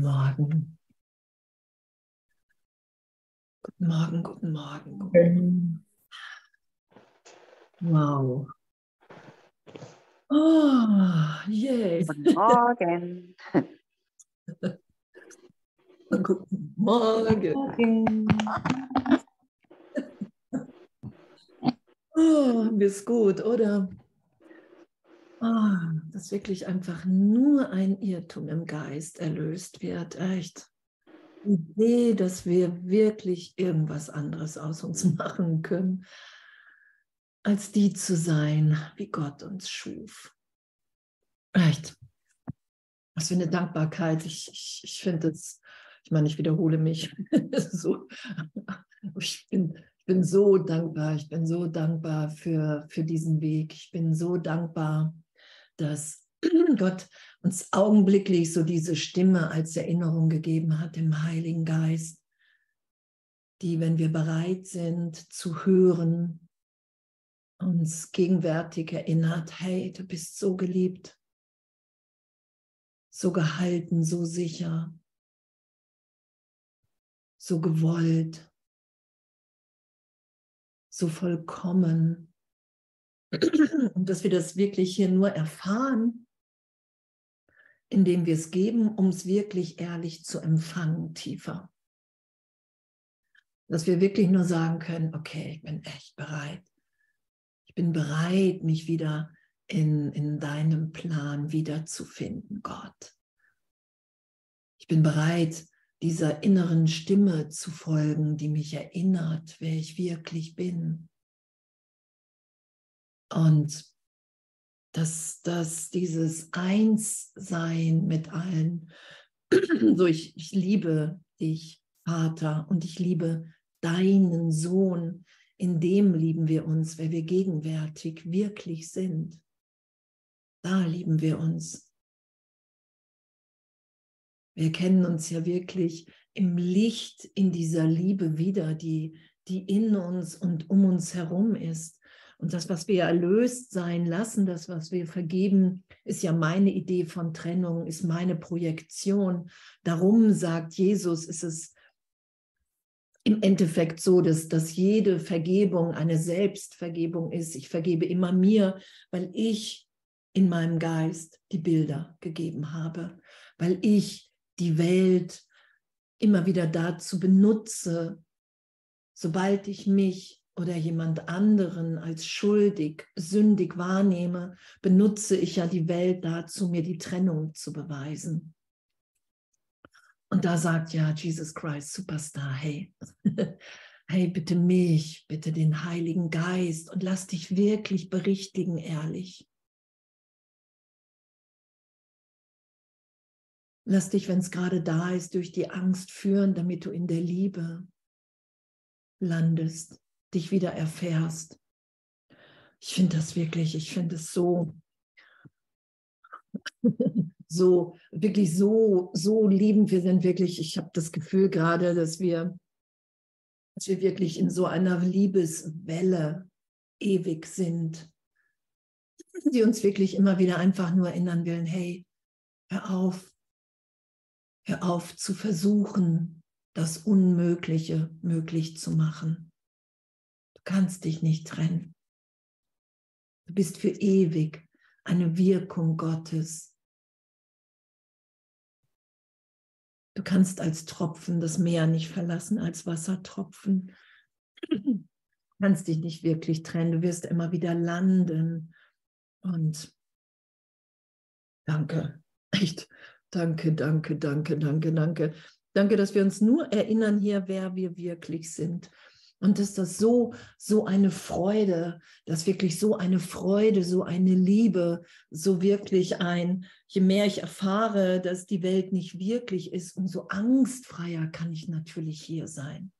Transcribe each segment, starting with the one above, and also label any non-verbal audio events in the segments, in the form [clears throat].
Guten Morgen. Guten Morgen, guten Morgen. Wow. Oh, yay. Guten Morgen. [laughs] Guten Morgen. Morgen. Oh, mir ist gut, oder? Ah, dass wirklich einfach nur ein Irrtum im Geist erlöst wird. Echt. Die Idee, dass wir wirklich irgendwas anderes aus uns [laughs] machen können, als die zu sein, wie Gott uns schuf. Echt. Was für eine Dankbarkeit. Ich, ich, ich finde es, ich meine, ich wiederhole mich. [laughs] so, ich, bin, ich bin so dankbar. Ich bin so dankbar für, für diesen Weg. Ich bin so dankbar, dass [clears throat] Gott uns augenblicklich so diese Stimme als Erinnerung gegeben hat im Heiligen Geist, die, wenn wir bereit sind zu hören, uns gegenwärtig erinnert, hey, du bist so geliebt, so gehalten, so sicher, so gewollt, so vollkommen. [clears throat] Und dass wir das wirklich hier nur erfahren, indem wir es geben, um es wirklich ehrlich zu empfangen, tiefer. Dass wir wirklich nur sagen können, okay, ich bin echt bereit. Ich bin bereit, mich wieder in, in deinem Plan wiederzufinden, Gott. Ich bin bereit, dieser inneren Stimme zu folgen, die mich erinnert, wer ich wirklich bin. Und dass, dass dieses Einssein mit allen, [clears throat] so ich, ich liebe dich, Vater, und ich liebe deinen Sohn, in dem lieben wir uns, wer wir gegenwärtig wirklich sind. Da lieben wir uns. Wir kennen uns ja wirklich im Licht in dieser Liebe wieder, die, die in uns und um uns herum ist. Und das, was wir erlöst sein lassen, das, was wir vergeben, ist ja meine Idee von Trennung, ist meine Projektion. Darum sagt Jesus, ist es im Endeffekt so, dass, dass jede Vergebung eine Selbstvergebung ist. Ich vergebe immer mir, weil ich in meinem Geist die Bilder gegeben habe, weil ich die Welt immer wieder dazu benutze, sobald ich mich oder jemand anderen als schuldig, sündig wahrnehme, benutze ich ja die Welt dazu, mir die Trennung zu beweisen. Und da sagt ja Jesus Christ, Superstar, hey, [laughs] hey, bitte mich, bitte den Heiligen Geist und lass dich wirklich berichtigen, ehrlich. Lass dich, wenn es gerade da ist, durch die Angst führen, damit du in der Liebe landest dich wieder erfährst. Ich finde das wirklich, ich finde es so, [laughs] so, wirklich so, so liebend. Wir sind wirklich, ich habe das Gefühl gerade, dass wir, dass wir wirklich in so einer Liebeswelle ewig sind, die uns wirklich immer wieder einfach nur erinnern will, hey, hör auf, hör auf zu versuchen, das Unmögliche möglich zu machen. Du kannst dich nicht trennen. Du bist für ewig eine Wirkung Gottes. Du kannst als Tropfen das Meer nicht verlassen, als Wassertropfen. Du kannst dich nicht wirklich trennen. Du wirst immer wieder landen. Und danke, echt, danke, danke, danke, danke, danke. Danke, dass wir uns nur erinnern hier, wer wir wirklich sind. Und dass das so, so eine Freude, dass wirklich so eine Freude, so eine Liebe, so wirklich ein, je mehr ich erfahre, dass die Welt nicht wirklich ist, umso angstfreier kann ich natürlich hier sein.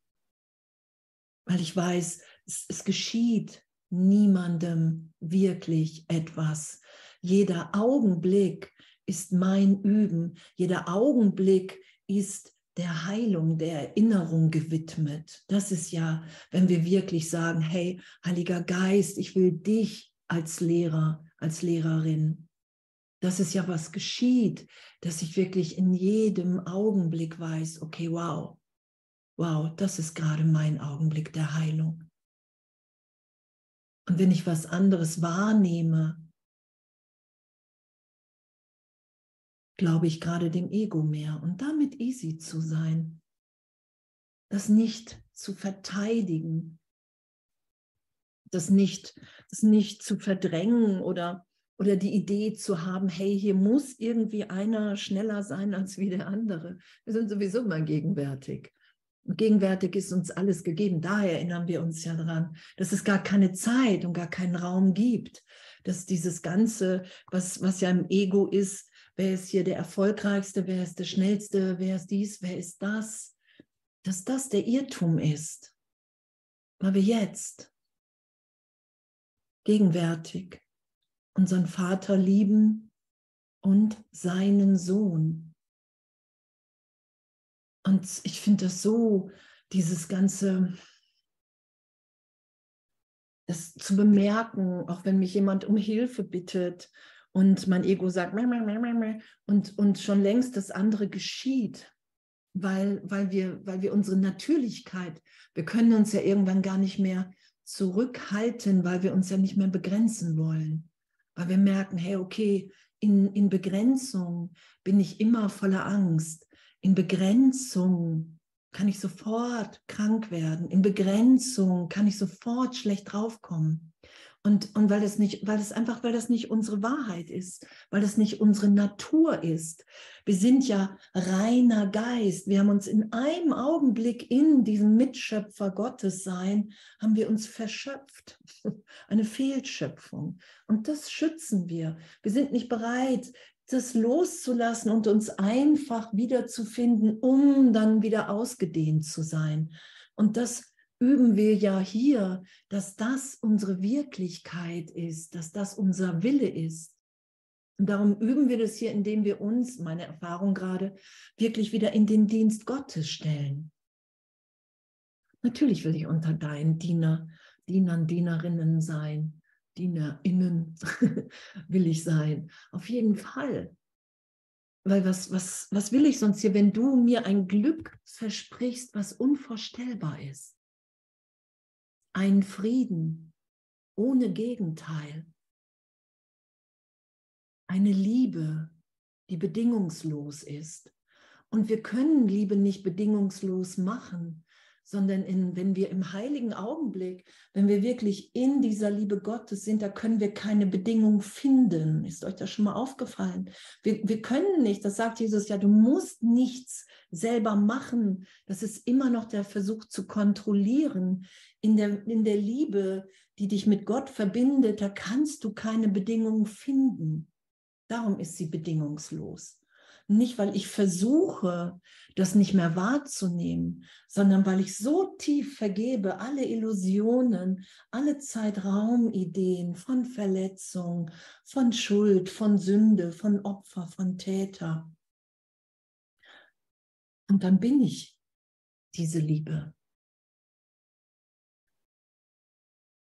Weil ich weiß, es, es geschieht niemandem wirklich etwas. Jeder Augenblick ist mein Üben. Jeder Augenblick ist der Heilung, der Erinnerung gewidmet. Das ist ja, wenn wir wirklich sagen, hey, Heiliger Geist, ich will dich als Lehrer, als Lehrerin. dass es ja was geschieht, dass ich wirklich in jedem Augenblick weiß, okay, wow, wow, das ist gerade mein Augenblick der Heilung. Und wenn ich was anderes wahrnehme, glaube ich gerade dem Ego mehr und damit easy zu sein, das nicht zu verteidigen, das nicht, das nicht zu verdrängen oder oder die Idee zu haben, hey, hier muss irgendwie einer schneller sein als wie der andere. Wir sind sowieso mal gegenwärtig. Und gegenwärtig ist uns alles gegeben. Daher erinnern wir uns ja daran, dass es gar keine Zeit und gar keinen Raum gibt. Dass dieses Ganze, was, was ja im Ego ist, wer ist hier der Erfolgreichste, wer ist der Schnellste, wer ist dies, wer ist das, dass das der Irrtum ist. Weil wir jetzt gegenwärtig unseren Vater lieben und seinen Sohn. Und ich finde das so, dieses ganze, das zu bemerken, auch wenn mich jemand um Hilfe bittet und mein Ego sagt, und, und schon längst das andere geschieht, weil, weil, wir, weil wir unsere Natürlichkeit, wir können uns ja irgendwann gar nicht mehr zurückhalten, weil wir uns ja nicht mehr begrenzen wollen weil wir merken, hey, okay, in, in Begrenzung bin ich immer voller Angst. In Begrenzung kann ich sofort krank werden. In Begrenzung kann ich sofort schlecht draufkommen. Und, und weil das nicht, weil das einfach, weil das nicht unsere Wahrheit ist, weil das nicht unsere Natur ist. Wir sind ja reiner Geist. Wir haben uns in einem Augenblick in diesem Mitschöpfer Gottes sein, haben wir uns verschöpft. [laughs] Eine Fehlschöpfung. Und das schützen wir. Wir sind nicht bereit, das loszulassen und uns einfach wiederzufinden, um dann wieder ausgedehnt zu sein. Und das üben wir ja hier, dass das unsere Wirklichkeit ist, dass das unser Wille ist. Und darum üben wir das hier, indem wir uns, meine Erfahrung gerade, wirklich wieder in den Dienst Gottes stellen. Natürlich will ich unter deinen Diener, Dienern, Dienerinnen sein, DienerInnen [laughs] will ich sein. Auf jeden Fall. Weil was, was, was will ich sonst hier, wenn du mir ein Glück versprichst, was unvorstellbar ist? Ein Frieden ohne Gegenteil, eine Liebe, die bedingungslos ist. Und wir können Liebe nicht bedingungslos machen, sondern in, wenn wir im heiligen Augenblick, wenn wir wirklich in dieser Liebe Gottes sind, da können wir keine Bedingung finden. Ist euch das schon mal aufgefallen? Wir, wir können nicht, das sagt Jesus ja, du musst nichts selber machen. Das ist immer noch der Versuch zu kontrollieren. In der, in der Liebe, die dich mit Gott verbindet, da kannst du keine Bedingung finden. Darum ist sie bedingungslos. Nicht, weil ich versuche, das nicht mehr wahrzunehmen, sondern weil ich so tief vergebe, alle Illusionen, alle Zeitraumideen von Verletzung, von Schuld, von Sünde, von Opfer, von Täter. Und dann bin ich diese Liebe.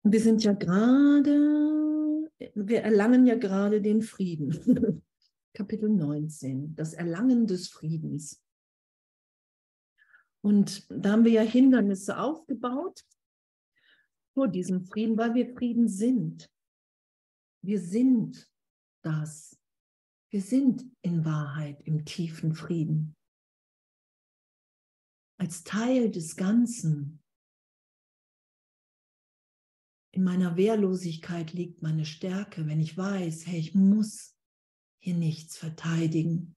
Wir sind ja gerade, wir erlangen ja gerade den Frieden. [laughs] Kapitel 19, das Erlangen des Friedens. Und da haben wir ja Hindernisse aufgebaut vor diesem Frieden, weil wir Frieden sind. Wir sind das. Wir sind in Wahrheit im tiefen Frieden. Als Teil des Ganzen. In meiner Wehrlosigkeit liegt meine Stärke, wenn ich weiß, hey, ich muss hier nichts verteidigen.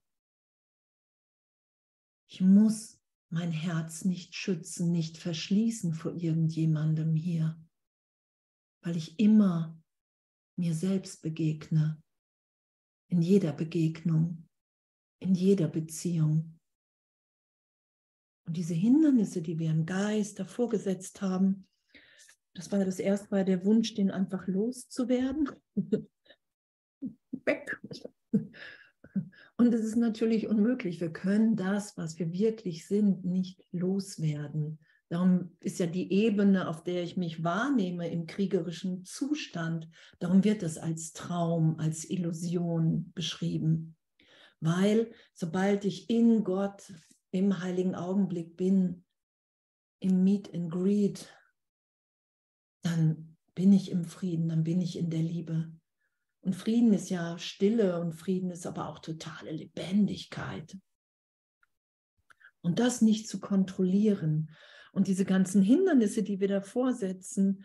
Ich muss mein Herz nicht schützen, nicht verschließen vor irgendjemandem hier, weil ich immer mir selbst begegne, in jeder Begegnung, in jeder Beziehung. Und diese Hindernisse, die wir im Geist davor gesetzt haben, das war das erste Mal der Wunsch, den einfach loszuwerden. [laughs] Weg. Und es ist natürlich unmöglich. Wir können das, was wir wirklich sind, nicht loswerden. Darum ist ja die Ebene, auf der ich mich wahrnehme im kriegerischen Zustand, darum wird es als Traum, als Illusion beschrieben. Weil sobald ich in Gott im heiligen Augenblick bin, im Meet and Greet, dann bin ich im Frieden, dann bin ich in der Liebe. Und Frieden ist ja Stille und Frieden ist aber auch totale Lebendigkeit. Und das nicht zu kontrollieren und diese ganzen Hindernisse, die wir davor setzen.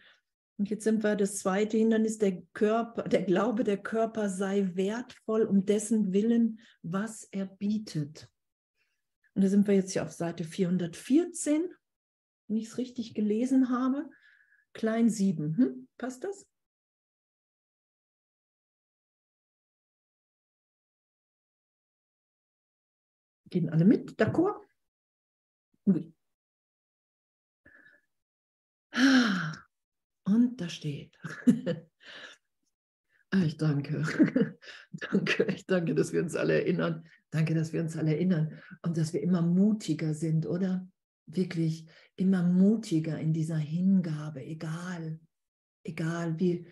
Und jetzt sind wir das zweite Hindernis, der Körper, der Glaube, der Körper sei wertvoll um dessen Willen, was er bietet. Und da sind wir jetzt hier auf Seite 414, wenn ich es richtig gelesen habe. Klein 7. Hm? Passt das? Gehen alle mit? D'accord? Oui. Und da steht. [laughs] Ah, ich danke. [laughs] danke, ich danke, dass wir uns alle erinnern. Danke, dass wir uns alle erinnern und dass wir immer mutiger sind, oder? Wirklich immer mutiger in dieser Hingabe, egal, egal, wie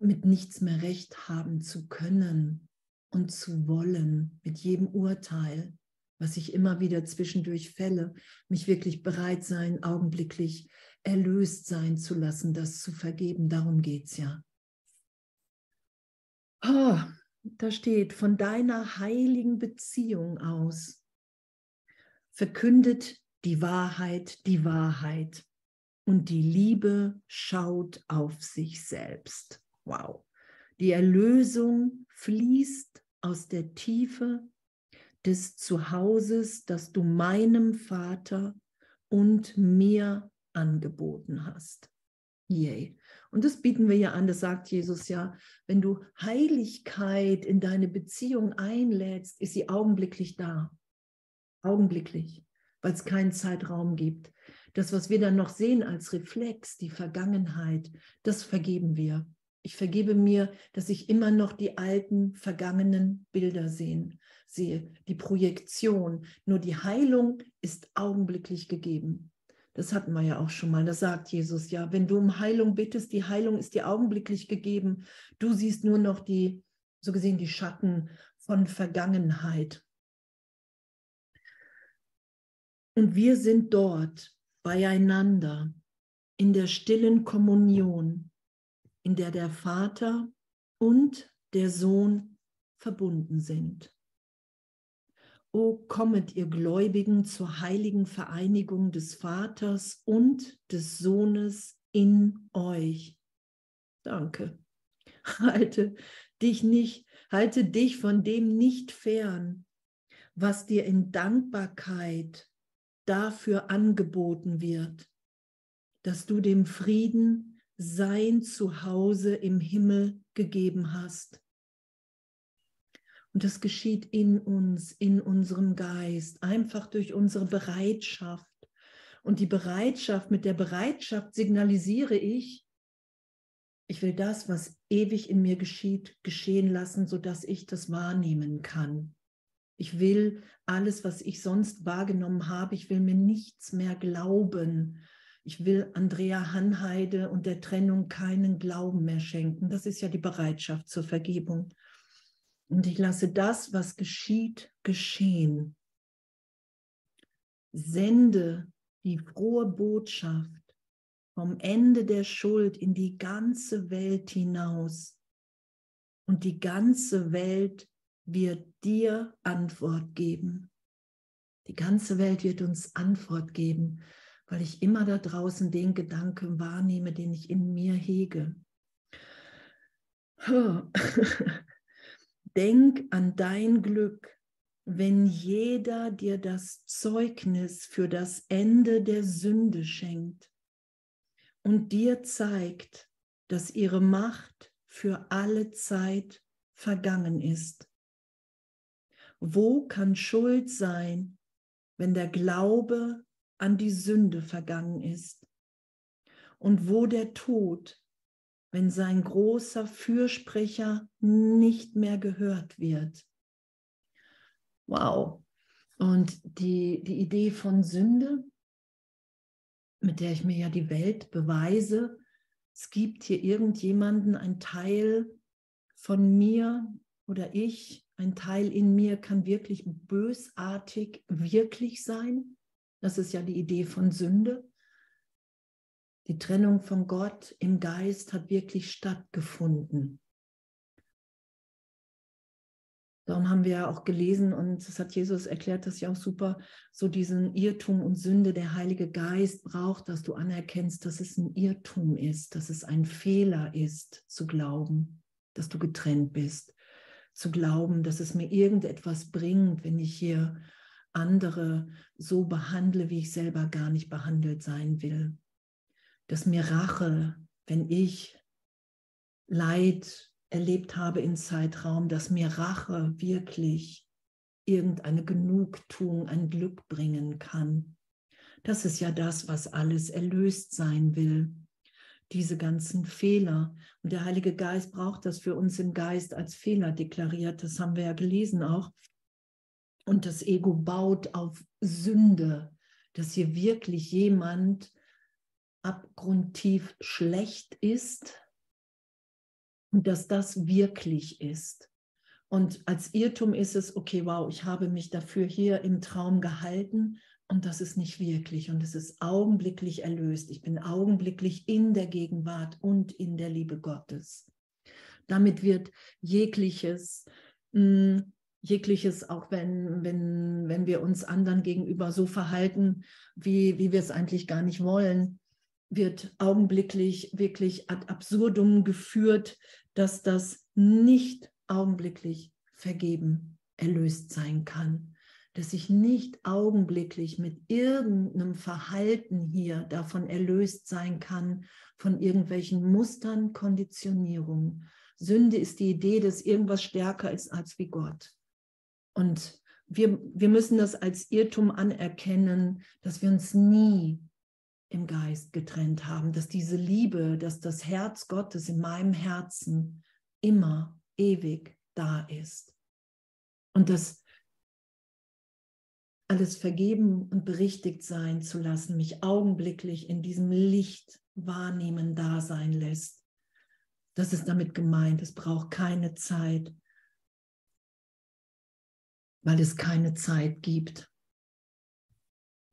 mit nichts mehr recht haben zu können und zu wollen, mit jedem Urteil, was ich immer wieder zwischendurch fälle, mich wirklich bereit sein, augenblicklich erlöst sein zu lassen, das zu vergeben. Darum geht es ja. Oh, da steht, von deiner heiligen Beziehung aus verkündet die Wahrheit die Wahrheit und die Liebe schaut auf sich selbst. Wow. Die Erlösung fließt aus der Tiefe des Zuhauses, das du meinem Vater und mir angeboten hast. Yay. Und das bieten wir ja an, das sagt Jesus ja, wenn du Heiligkeit in deine Beziehung einlädst, ist sie augenblicklich da. Augenblicklich, weil es keinen Zeitraum gibt. Das, was wir dann noch sehen als Reflex, die Vergangenheit, das vergeben wir. Ich vergebe mir, dass ich immer noch die alten, vergangenen Bilder sehen, sehe, die Projektion. Nur die Heilung ist augenblicklich gegeben. Das hatten wir ja auch schon mal. Das sagt Jesus ja. Wenn du um Heilung bittest, die Heilung ist dir augenblicklich gegeben. Du siehst nur noch die, so gesehen, die Schatten von Vergangenheit. Und wir sind dort beieinander in der stillen Kommunion, in der der Vater und der Sohn verbunden sind. O kommet ihr Gläubigen zur heiligen Vereinigung des Vaters und des Sohnes in euch. Danke. Halte dich nicht, halte dich von dem nicht fern, was dir in Dankbarkeit dafür angeboten wird, dass du dem Frieden sein Zuhause im Himmel gegeben hast. Und das geschieht in uns, in unserem Geist, einfach durch unsere Bereitschaft. Und die Bereitschaft, mit der Bereitschaft signalisiere ich, ich will das, was ewig in mir geschieht, geschehen lassen, sodass ich das wahrnehmen kann. Ich will alles, was ich sonst wahrgenommen habe, ich will mir nichts mehr glauben. Ich will Andrea Hanheide und der Trennung keinen Glauben mehr schenken. Das ist ja die Bereitschaft zur Vergebung. Und ich lasse das, was geschieht, geschehen. Sende die frohe Botschaft vom Ende der Schuld in die ganze Welt hinaus. Und die ganze Welt wird dir Antwort geben. Die ganze Welt wird uns Antwort geben, weil ich immer da draußen den Gedanken wahrnehme, den ich in mir hege. [laughs] Denk an dein Glück, wenn jeder dir das Zeugnis für das Ende der Sünde schenkt und dir zeigt, dass ihre Macht für alle Zeit vergangen ist. Wo kann Schuld sein, wenn der Glaube an die Sünde vergangen ist? Und wo der Tod, wenn sein großer Fürsprecher nicht mehr gehört wird. Wow. Und die, die Idee von Sünde, mit der ich mir ja die Welt beweise. Es gibt hier irgendjemanden, ein Teil von mir oder ich, ein Teil in mir kann wirklich bösartig wirklich sein. Das ist ja die Idee von Sünde. Die Trennung von Gott im Geist hat wirklich stattgefunden. Darum haben wir ja auch gelesen und das hat Jesus erklärt, das ja auch super, so diesen Irrtum und Sünde der Heilige Geist braucht, dass du anerkennst, dass es ein Irrtum ist, dass es ein Fehler ist, zu glauben, dass du getrennt bist, zu glauben, dass es mir irgendetwas bringt, wenn ich hier andere so behandle, wie ich selber gar nicht behandelt sein will. Dass mir Rache, wenn ich Leid erlebt habe im Zeitraum, dass mir Rache wirklich irgendeine Genugtuung, ein Glück bringen kann. Das ist ja das, was alles erlöst sein will. Diese ganzen Fehler. Und der Heilige Geist braucht das für uns im Geist als Fehler deklariert. Das haben wir ja gelesen auch. Und das Ego baut auf Sünde, dass hier wirklich jemand abgrundtief schlecht ist und dass das wirklich ist. Und als Irrtum ist es, okay, wow, ich habe mich dafür hier im Traum gehalten und das ist nicht wirklich und es ist augenblicklich erlöst. Ich bin augenblicklich in der Gegenwart und in der Liebe Gottes. Damit wird jegliches mh, hm, jegliches, auch wenn, wenn, wenn wir uns anderen gegenüber so verhalten, wie, wie wir es eigentlich gar nicht wollen, wird augenblicklich wirklich ad absurdum geführt, dass das nicht augenblicklich vergeben, erlöst sein kann. Dass ich nicht augenblicklich mit irgendeinem Verhalten hier davon erlöst sein kann, von irgendwelchen Mustern, Konditionierungen. Sünde ist die Idee, dass irgendwas stärker ist als wie Gott. Und wir, wir müssen das als Irrtum anerkennen, dass wir uns nie im Geist getrennt haben, dass diese Liebe, dass das Herz Gottes in meinem Herzen immer ewig da ist. Und dass alles vergeben und berichtigt sein zu lassen, mich augenblicklich in diesem Licht wahrnehmen, da sein lässt. Das ist damit gemeint. Es braucht keine Zeit, weil es keine Zeit gibt,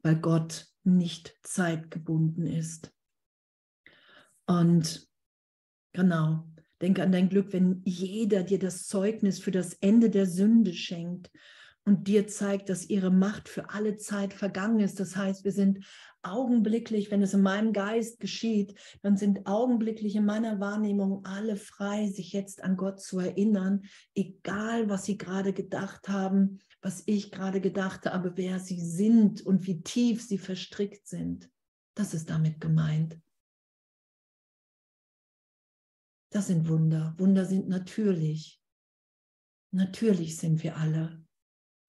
weil Gott nicht zeitgebunden ist. Und genau, denke an dein Glück, wenn jeder dir das Zeugnis für das Ende der Sünde schenkt und dir zeigt, dass ihre Macht für alle Zeit vergangen ist. Das heißt, wir sind augenblicklich, wenn es in meinem Geist geschieht, dann sind augenblicklich in meiner Wahrnehmung alle frei, sich jetzt an Gott zu erinnern, egal was sie gerade gedacht haben, was ich gerade gedacht habe, wer sie sind und wie tief sie verstrickt sind. Das ist damit gemeint. Das sind Wunder. Wunder sind natürlich. Natürlich sind wir alle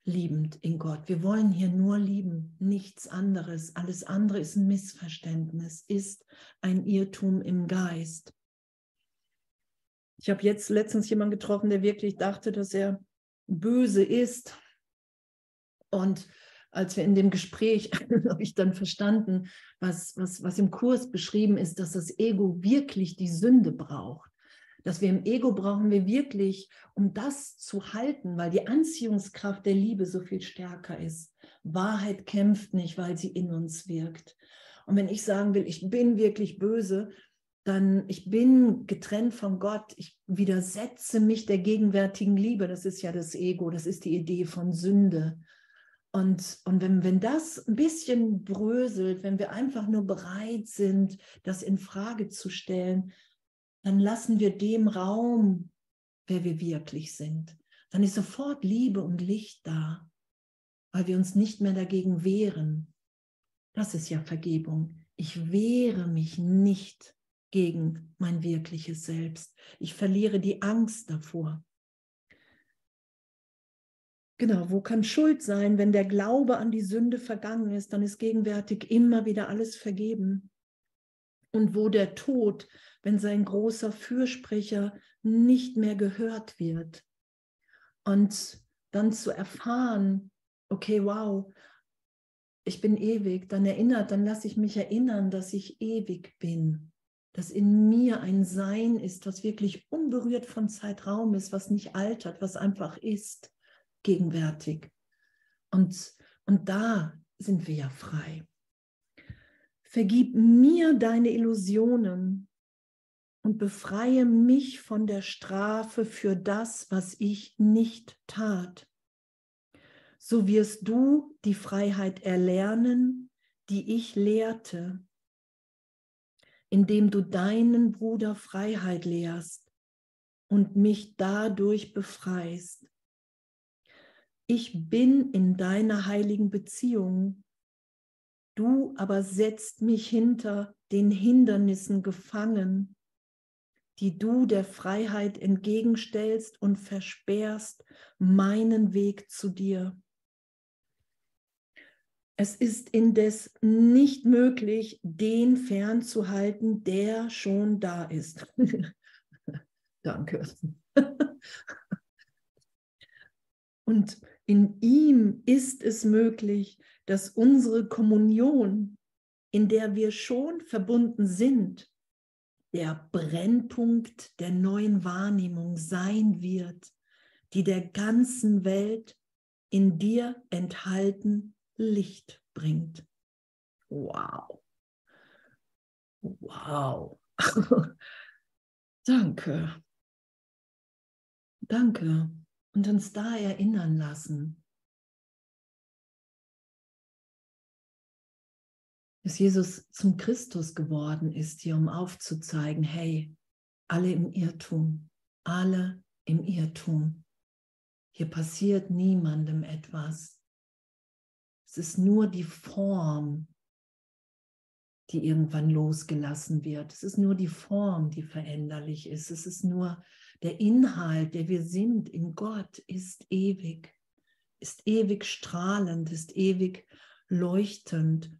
liebend in Gott. Wir wollen hier nur lieben, nichts anderes. Alles andere ist ein Missverständnis, ist ein Irrtum im Geist. Ich habe jetzt letztens jemanden getroffen, der wirklich dachte, dass er böse ist. Und als wir in dem Gespräch, [laughs] habe ich dann verstanden, was, was, was im Kurs beschrieben ist, dass das Ego wirklich die Sünde braucht dass wir im Ego brauchen wir wirklich, um das zu halten, weil die Anziehungskraft der Liebe so viel stärker ist. Wahrheit kämpft nicht, weil sie in uns wirkt. Und wenn ich sagen will, ich bin wirklich böse, dann ich bin getrennt von Gott, ich widersetze mich der gegenwärtigen Liebe, das ist ja das Ego, das ist die Idee von Sünde. Und, und wenn, wenn das ein bisschen bröselt, wenn wir einfach nur bereit sind, das in Frage zu stellen, dann lassen wir dem Raum, wer wir wirklich sind. Dann ist sofort Liebe und Licht da, weil wir uns nicht mehr dagegen wehren. Das ist ja Vergebung. Ich wehre mich nicht gegen mein wirkliches Selbst. Ich verliere die Angst davor. Genau, wo kann Schuld sein, wenn der Glaube an die Sünde vergangen ist, dann ist gegenwärtig immer wieder alles vergeben. Und wo der Tod wenn sein großer Fürsprecher nicht mehr gehört wird. Und dann zu erfahren, okay, wow, ich bin ewig, dann erinnert, dann lasse ich mich erinnern, dass ich ewig bin, dass in mir ein Sein ist, was wirklich unberührt von Zeitraum ist, was nicht altert, was einfach ist, gegenwärtig. Und, und da sind wir ja frei. Vergib mir deine Illusionen und befreie mich von der Strafe für das, was ich nicht tat. So wirst du die Freiheit erlernen, die ich lehrte, indem du deinen Bruder Freiheit lehrst und mich dadurch befreist. Ich bin in deiner heiligen Beziehung, du aber setzt mich hinter den Hindernissen gefangen die du der Freiheit entgegenstellst und versperrst meinen Weg zu dir. Es ist indes nicht möglich, den fernzuhalten, der schon da ist. [laughs] Danke. [laughs] Und in ihm ist es möglich, dass unsere Kommunion, in der wir schon verbunden sind, der Brennpunkt der neuen Wahrnehmung sein wird, die der ganzen Welt in dir enthalten Licht bringt. Wow. Wow. [laughs] Danke. Danke. Und uns da erinnern lassen, dass Jesus zum Christus geworden ist, hier um aufzuzeigen, hey, alle im Irrtum, alle im Irrtum. Hier passiert niemandem etwas. Es ist nur die Form, die irgendwann losgelassen wird. Es ist nur die Form, die veränderlich ist. Es ist nur der Inhalt, der wir sind in Gott, ist ewig, ist ewig strahlend, ist ewig leuchtend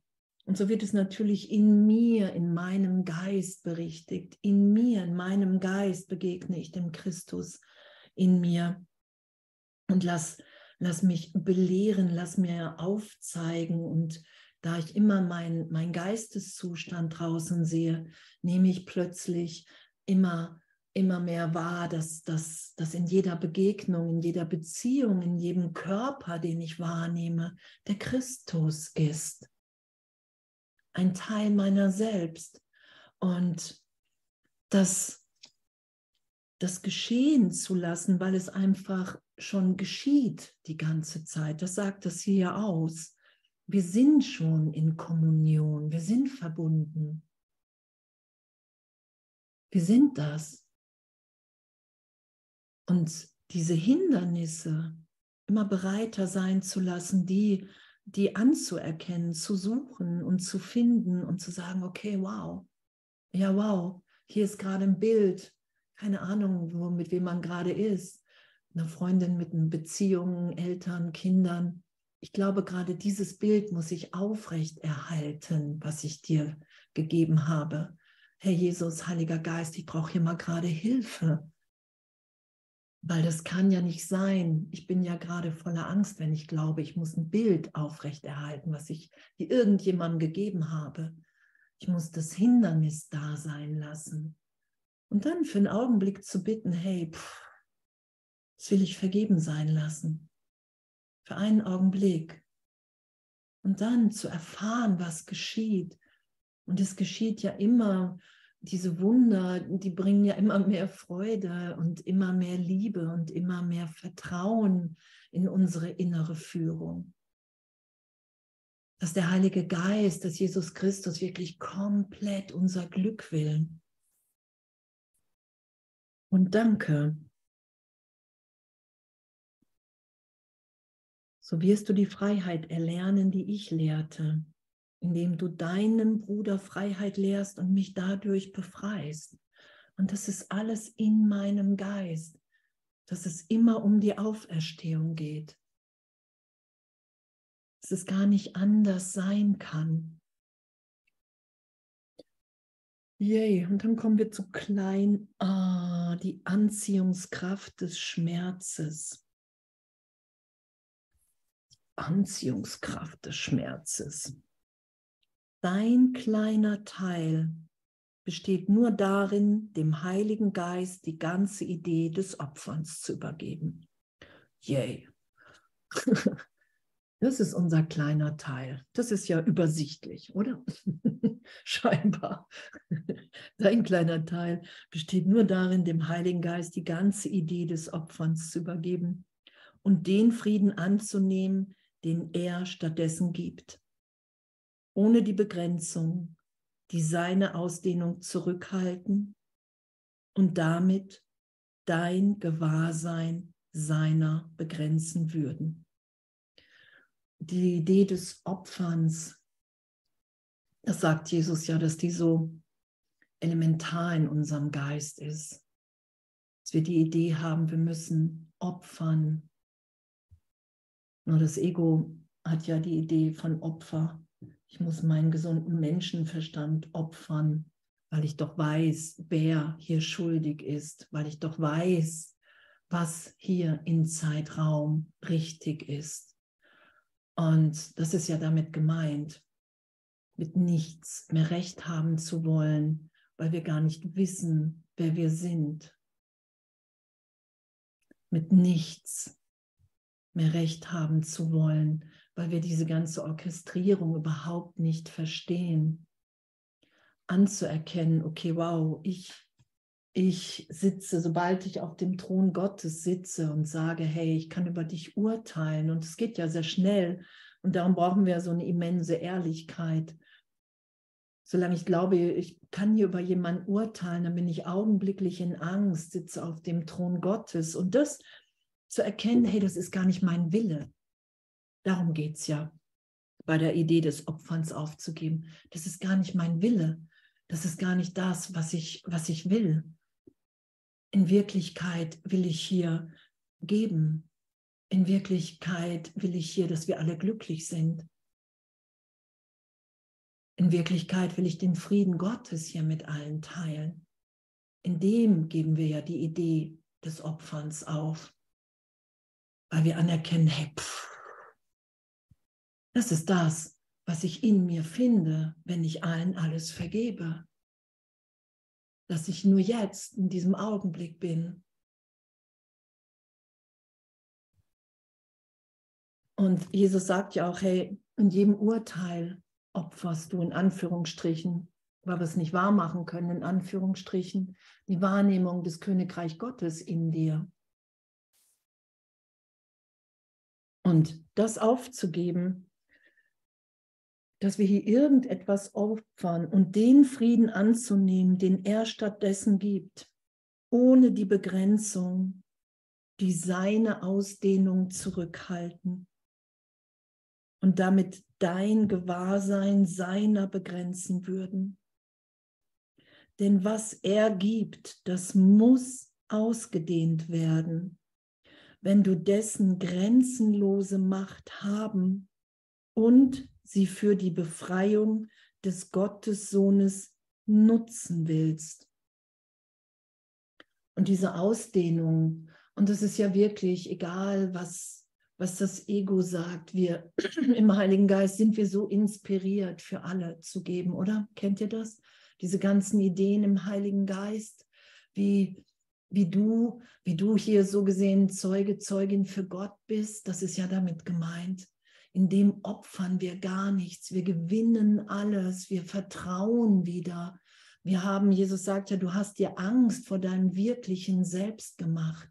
und so wird es natürlich in mir, in meinem Geist berichtigt. In mir, in meinem Geist begegne ich dem Christus in mir. Und lass, lass mich belehren, lass mir aufzeigen. Und da ich immer meinen mein Geisteszustand draußen sehe, nehme ich plötzlich immer immer mehr wahr, dass, dass, dass in jeder Begegnung, in jeder Beziehung, in jedem Körper, den ich wahrnehme, der Christus ist ein Teil meiner selbst. Und das, das geschehen zu lassen, weil es einfach schon geschieht die ganze Zeit, das sagt das hier aus. Wir sind schon in Kommunion, wir sind verbunden. Wir sind das. Und diese Hindernisse immer bereiter sein zu lassen, die die anzuerkennen, zu suchen und zu finden und zu sagen, okay, wow, ja, wow, hier ist gerade ein Bild, keine Ahnung, wo, mit wem man gerade ist, eine Freundin mit einer Beziehung, Eltern, Kindern. Ich glaube, gerade dieses Bild muss ich aufrecht erhalten, was ich dir gegeben habe. Herr Jesus, Heiliger Geist, ich brauche hier mal gerade Hilfe. Weil das kann ja nicht sein. Ich bin ja gerade voller Angst, wenn ich glaube, ich muss ein Bild aufrechterhalten, was ich irgendjemandem gegeben habe. Ich muss das Hindernis da sein lassen. Und dann für einen Augenblick zu bitten, hey, pff, das will ich vergeben sein lassen. Für einen Augenblick. Und dann zu erfahren, was geschieht. Und es geschieht ja immer diese Wunder, die bringen ja immer mehr Freude und immer mehr Liebe und immer mehr Vertrauen in unsere innere Führung. Dass der Heilige Geist, dass Jesus Christus wirklich komplett unser Glück will. Und danke. So wirst du die Freiheit erlernen, die ich lehrte indem du deinem Bruder Freiheit lehrst und mich dadurch befreist. Und das ist alles in meinem Geist, dass es immer um die Auferstehung geht. Dass es gar nicht anders sein kann. Yay, und dann kommen wir zu klein, ah, die Anziehungskraft des Schmerzes. Anziehungskraft des Schmerzes. Dein kleiner Teil besteht nur darin, dem Heiligen Geist die ganze Idee des Opferns zu übergeben. Yay. [laughs] Das ist unser kleiner Teil. Das ist ja übersichtlich, oder? [laughs] Scheinbar. [laughs] Dein kleiner Teil besteht nur darin, dem Heiligen Geist die ganze Idee des Opferns zu übergeben und den Frieden anzunehmen, den er stattdessen gibt. Ohne die Begrenzung, die seine Ausdehnung zurückhalten und damit dein Gewahrsein seiner begrenzen würden die Idee des Opferns, das sagt Jesus ja, dass die so elementar in unserem Geist ist. Dass wir die Idee haben, wir müssen opfern. Nur das Ego hat ja die Idee von Opfer. Ich muss meinen gesunden Menschenverstand opfern, weil ich doch weiß, wer hier schuldig ist, weil ich doch weiß, was hier in Zeitraum richtig ist. Und das ist ja damit gemeint, mit nichts mehr recht haben zu wollen, weil wir gar nicht wissen, wer wir sind. Mit nichts mehr recht haben zu wollen, weil wir diese ganze Orchestrierung überhaupt nicht verstehen. Anzuerkennen, okay, wow, ich, ich sitze, sobald ich auf dem Thron Gottes sitze und sage, hey, ich kann über dich urteilen und es geht ja sehr schnell und darum brauchen wir so eine immense Ehrlichkeit. Solange ich glaube, ich kann hier über jemanden urteilen, dann bin ich augenblicklich in Angst, sitze auf dem Thron Gottes. Und das zu erkennen, hey, das ist gar nicht mein Wille. Darum geht es ja bei der Idee des Opferns aufzugeben. Das ist gar nicht mein Wille. Das ist gar nicht das, was ich, was ich will. In Wirklichkeit will ich hier geben in Wirklichkeit will ich hier, dass wir alle glücklich sind. In Wirklichkeit will ich den Frieden Gottes hier mit allen teilen. In dem geben wir ja die Idee des Opferns auf, weil wir anerkennen, hey, pff, das ist das, was ich in mir finde, wenn ich allen alles vergebe. Dass ich nur jetzt in diesem Augenblick bin Und Jesus sagt ja auch, hey, in jedem Urteil opferst du in Anführungsstrichen, weil wir es nicht wahr machen können, in Anführungsstrichen, die Wahrnehmung des Königreich Gottes in dir. Und das aufzugeben, dass wir hier irgendetwas opfern und den Frieden anzunehmen, den er stattdessen gibt, ohne die Begrenzung, die seine Ausdehnung zurückhalten und damit dein Gewahrsein seiner begrenzen würden. Denn was er gibt, das muss ausgedehnt werden, wenn du dessen grenzenlose Macht haben und sie für die Befreiung des Gottessohnes nutzen willst. Und diese Ausdehnung, und es ist ja wirklich egal, was was das Ego sagt. Wir [clears throat] im Heiligen Geist sind wir so inspiriert, für alle zu geben, oder? Kennt ihr das? Diese ganzen Ideen im Heiligen Geist, wie, wie du, wie du hier so gesehen Zeuge, Zeugin für Gott bist, das ist ja damit gemeint. In dem opfern wir gar nichts, wir gewinnen alles, wir vertrauen wieder. Wir haben, Jesus sagt ja, du hast dir Angst vor deinem wirklichen Selbst gemacht.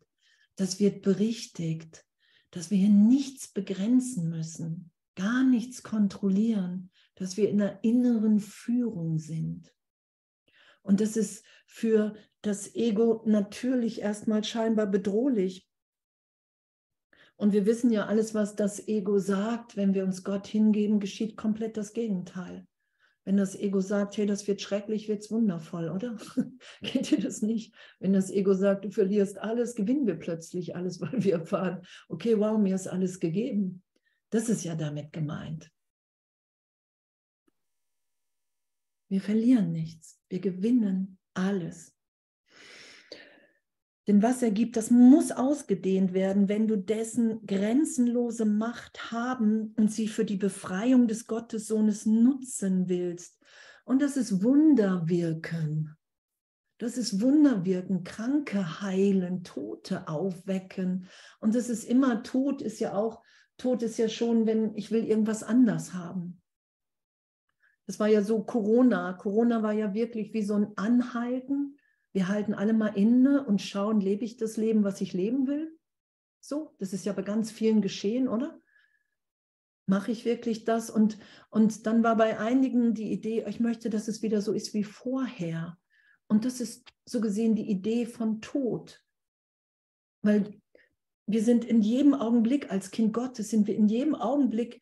Das wird berichtigt dass wir hier nichts begrenzen müssen, gar nichts kontrollieren, dass wir in der inneren Führung sind. Und das ist für das Ego natürlich erstmal scheinbar bedrohlich. Und wir wissen ja, alles, was das Ego sagt, wenn wir uns Gott hingeben, geschieht komplett das Gegenteil. Wenn das Ego sagt, hey, das wird schrecklich, wird es wundervoll, oder? [laughs] Kennt ihr das nicht? Wenn das Ego sagt, du verlierst alles, gewinnen wir plötzlich alles, [laughs] weil wir erfahren, okay, wow, mir ist alles gegeben. Das ist ja damit gemeint. Wir verlieren nichts, wir gewinnen alles. Denn was er gibt, das muss ausgedehnt werden, wenn du dessen grenzenlose Macht haben und sie für die Befreiung des Gottessohnes nutzen willst. Und das ist Wunder wirken. Das ist Wunder wirken, Kranke heilen, Tote aufwecken. Und das ist immer, Tod ist ja auch, Tod ist ja schon, wenn ich will irgendwas anders haben. Das war ja so Corona. Corona war ja wirklich wie so ein Anhalten wir halten alle mal inne und schauen, lebe ich das Leben, was ich leben will? So, das ist ja bei ganz vielen geschehen, oder? Mache ich wirklich das? Und, und dann war bei einigen die Idee, ich möchte, dass es wieder so ist wie vorher. Und das ist so gesehen die Idee von Tod. Weil wir sind in jedem Augenblick als Kind Gottes, sind wir in jedem Augenblick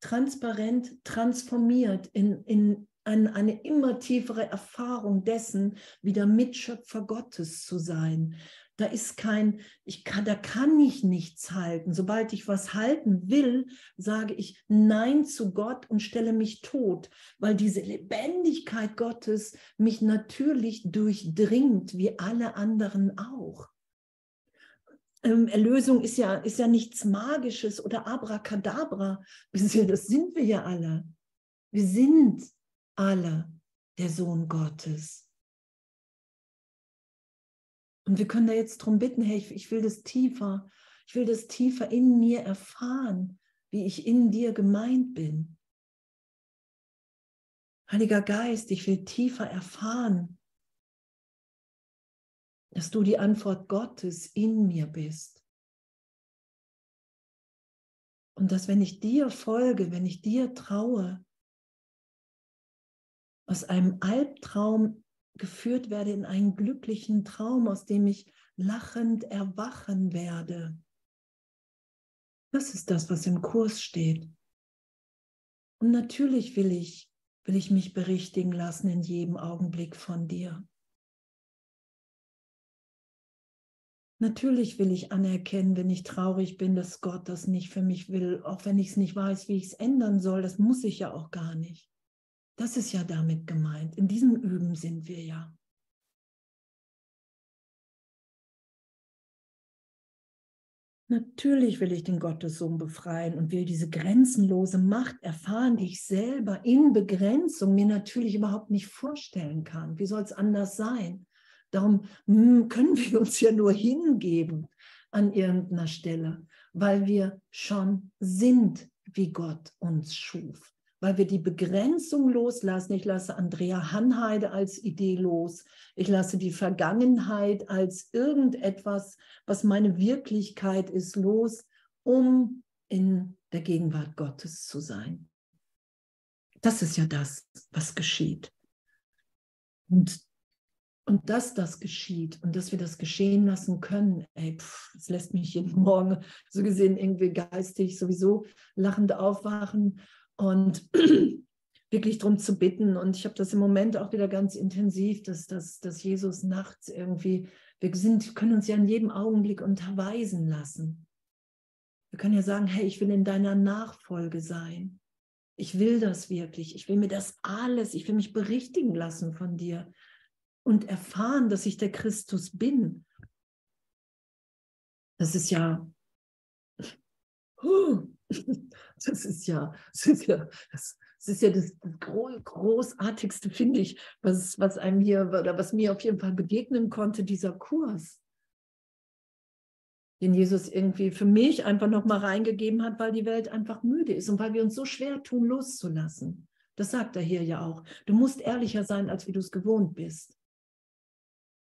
transparent transformiert in, in, an eine immer tiefere Erfahrung dessen, wieder Mitschöpfer Gottes zu sein. Da ist kein, ich kann, da kann ich nichts halten. Sobald ich was halten will, sage ich Nein zu Gott und stelle mich tot, weil diese Lebendigkeit Gottes mich natürlich durchdringt, wie alle anderen auch. Ähm, Erlösung ist ja, ist ja nichts Magisches oder Abracadabra. [laughs] Das sind wir ja alle. Wir sind alle der Sohn Gottes. Und wir können da jetzt darum bitten, hey, ich, ich will das tiefer, ich will das tiefer in mir erfahren, wie ich in dir gemeint bin. Heiliger Geist, ich will tiefer erfahren, dass du die Antwort Gottes in mir bist. Und dass wenn ich dir folge, wenn ich dir traue, aus einem Albtraum geführt werde in einen glücklichen Traum, aus dem ich lachend erwachen werde. Das ist das, was im Kurs steht. Und natürlich will ich, will ich mich berichtigen lassen in jedem Augenblick von dir. Natürlich will ich anerkennen, wenn ich traurig bin, dass Gott das nicht für mich will, auch wenn ich es nicht weiß, wie ich es ändern soll. Das muss ich ja auch gar nicht. Das ist ja damit gemeint. In diesem Üben sind wir ja. Natürlich will ich den Gottessohn befreien und will diese grenzenlose Macht erfahren, die ich selber in Begrenzung mir natürlich überhaupt nicht vorstellen kann. Wie soll es anders sein? Darum hm, können wir uns ja nur hingeben an irgendeiner Stelle, weil wir schon sind, wie Gott uns schuf weil wir die Begrenzung loslassen. Ich lasse Andrea Hanheide als Idee los. Ich lasse die Vergangenheit als irgendetwas, was meine Wirklichkeit ist, los, um in der Gegenwart Gottes zu sein. Das ist ja das, was geschieht. Und, und dass das geschieht und dass wir das geschehen lassen können, ey, pff, das lässt mich jeden [laughs] Morgen so gesehen irgendwie geistig sowieso lachend aufwachen und [clears throat] wirklich darum zu bitten. Und ich habe das im Moment auch wieder ganz intensiv, dass, dass, dass Jesus nachts irgendwie, wir sind, können uns ja in jedem Augenblick unterweisen lassen. Wir können ja sagen, hey, ich will in deiner Nachfolge sein. Ich will das wirklich. Ich will mir das alles, ich will mich berichtigen lassen von dir und erfahren, dass ich der Christus bin. Das ist ja, [laughs] Das ist ja, das ist ja, das, das ist ja das Großartigste, finde ich, was, was einem hier oder was mir auf jeden Fall begegnen konnte, dieser Kurs. Den Jesus irgendwie für mich einfach nochmal reingegeben hat, weil die Welt einfach müde ist und weil wir uns so schwer tun, loszulassen. Das sagt er hier ja auch. Du musst ehrlicher sein, als wie du es gewohnt bist.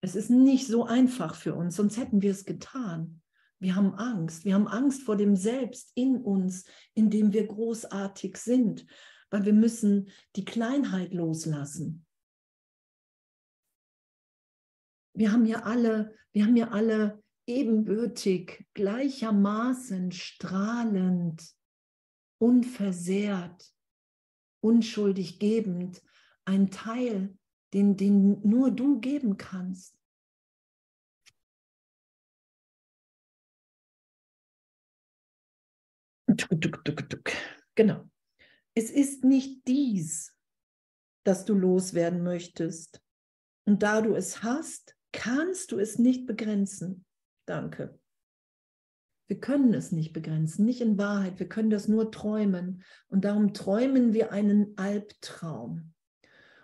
Es ist nicht so einfach für uns, sonst hätten wir es getan. Wir haben Angst. Wir haben Angst vor dem Selbst in uns, in dem wir großartig sind, weil wir müssen die Kleinheit loslassen. Wir haben ja alle, wir haben ja alle ebenbürtig, gleichermaßen strahlend, unversehrt, unschuldig gebend, ein Teil, den, den nur du geben kannst. Genau. Es ist nicht dies, das du loswerden möchtest. Und da du es hast, kannst du es nicht begrenzen. Danke. Wir können es nicht begrenzen, nicht in Wahrheit. Wir können das nur träumen. Und darum träumen wir einen Albtraum.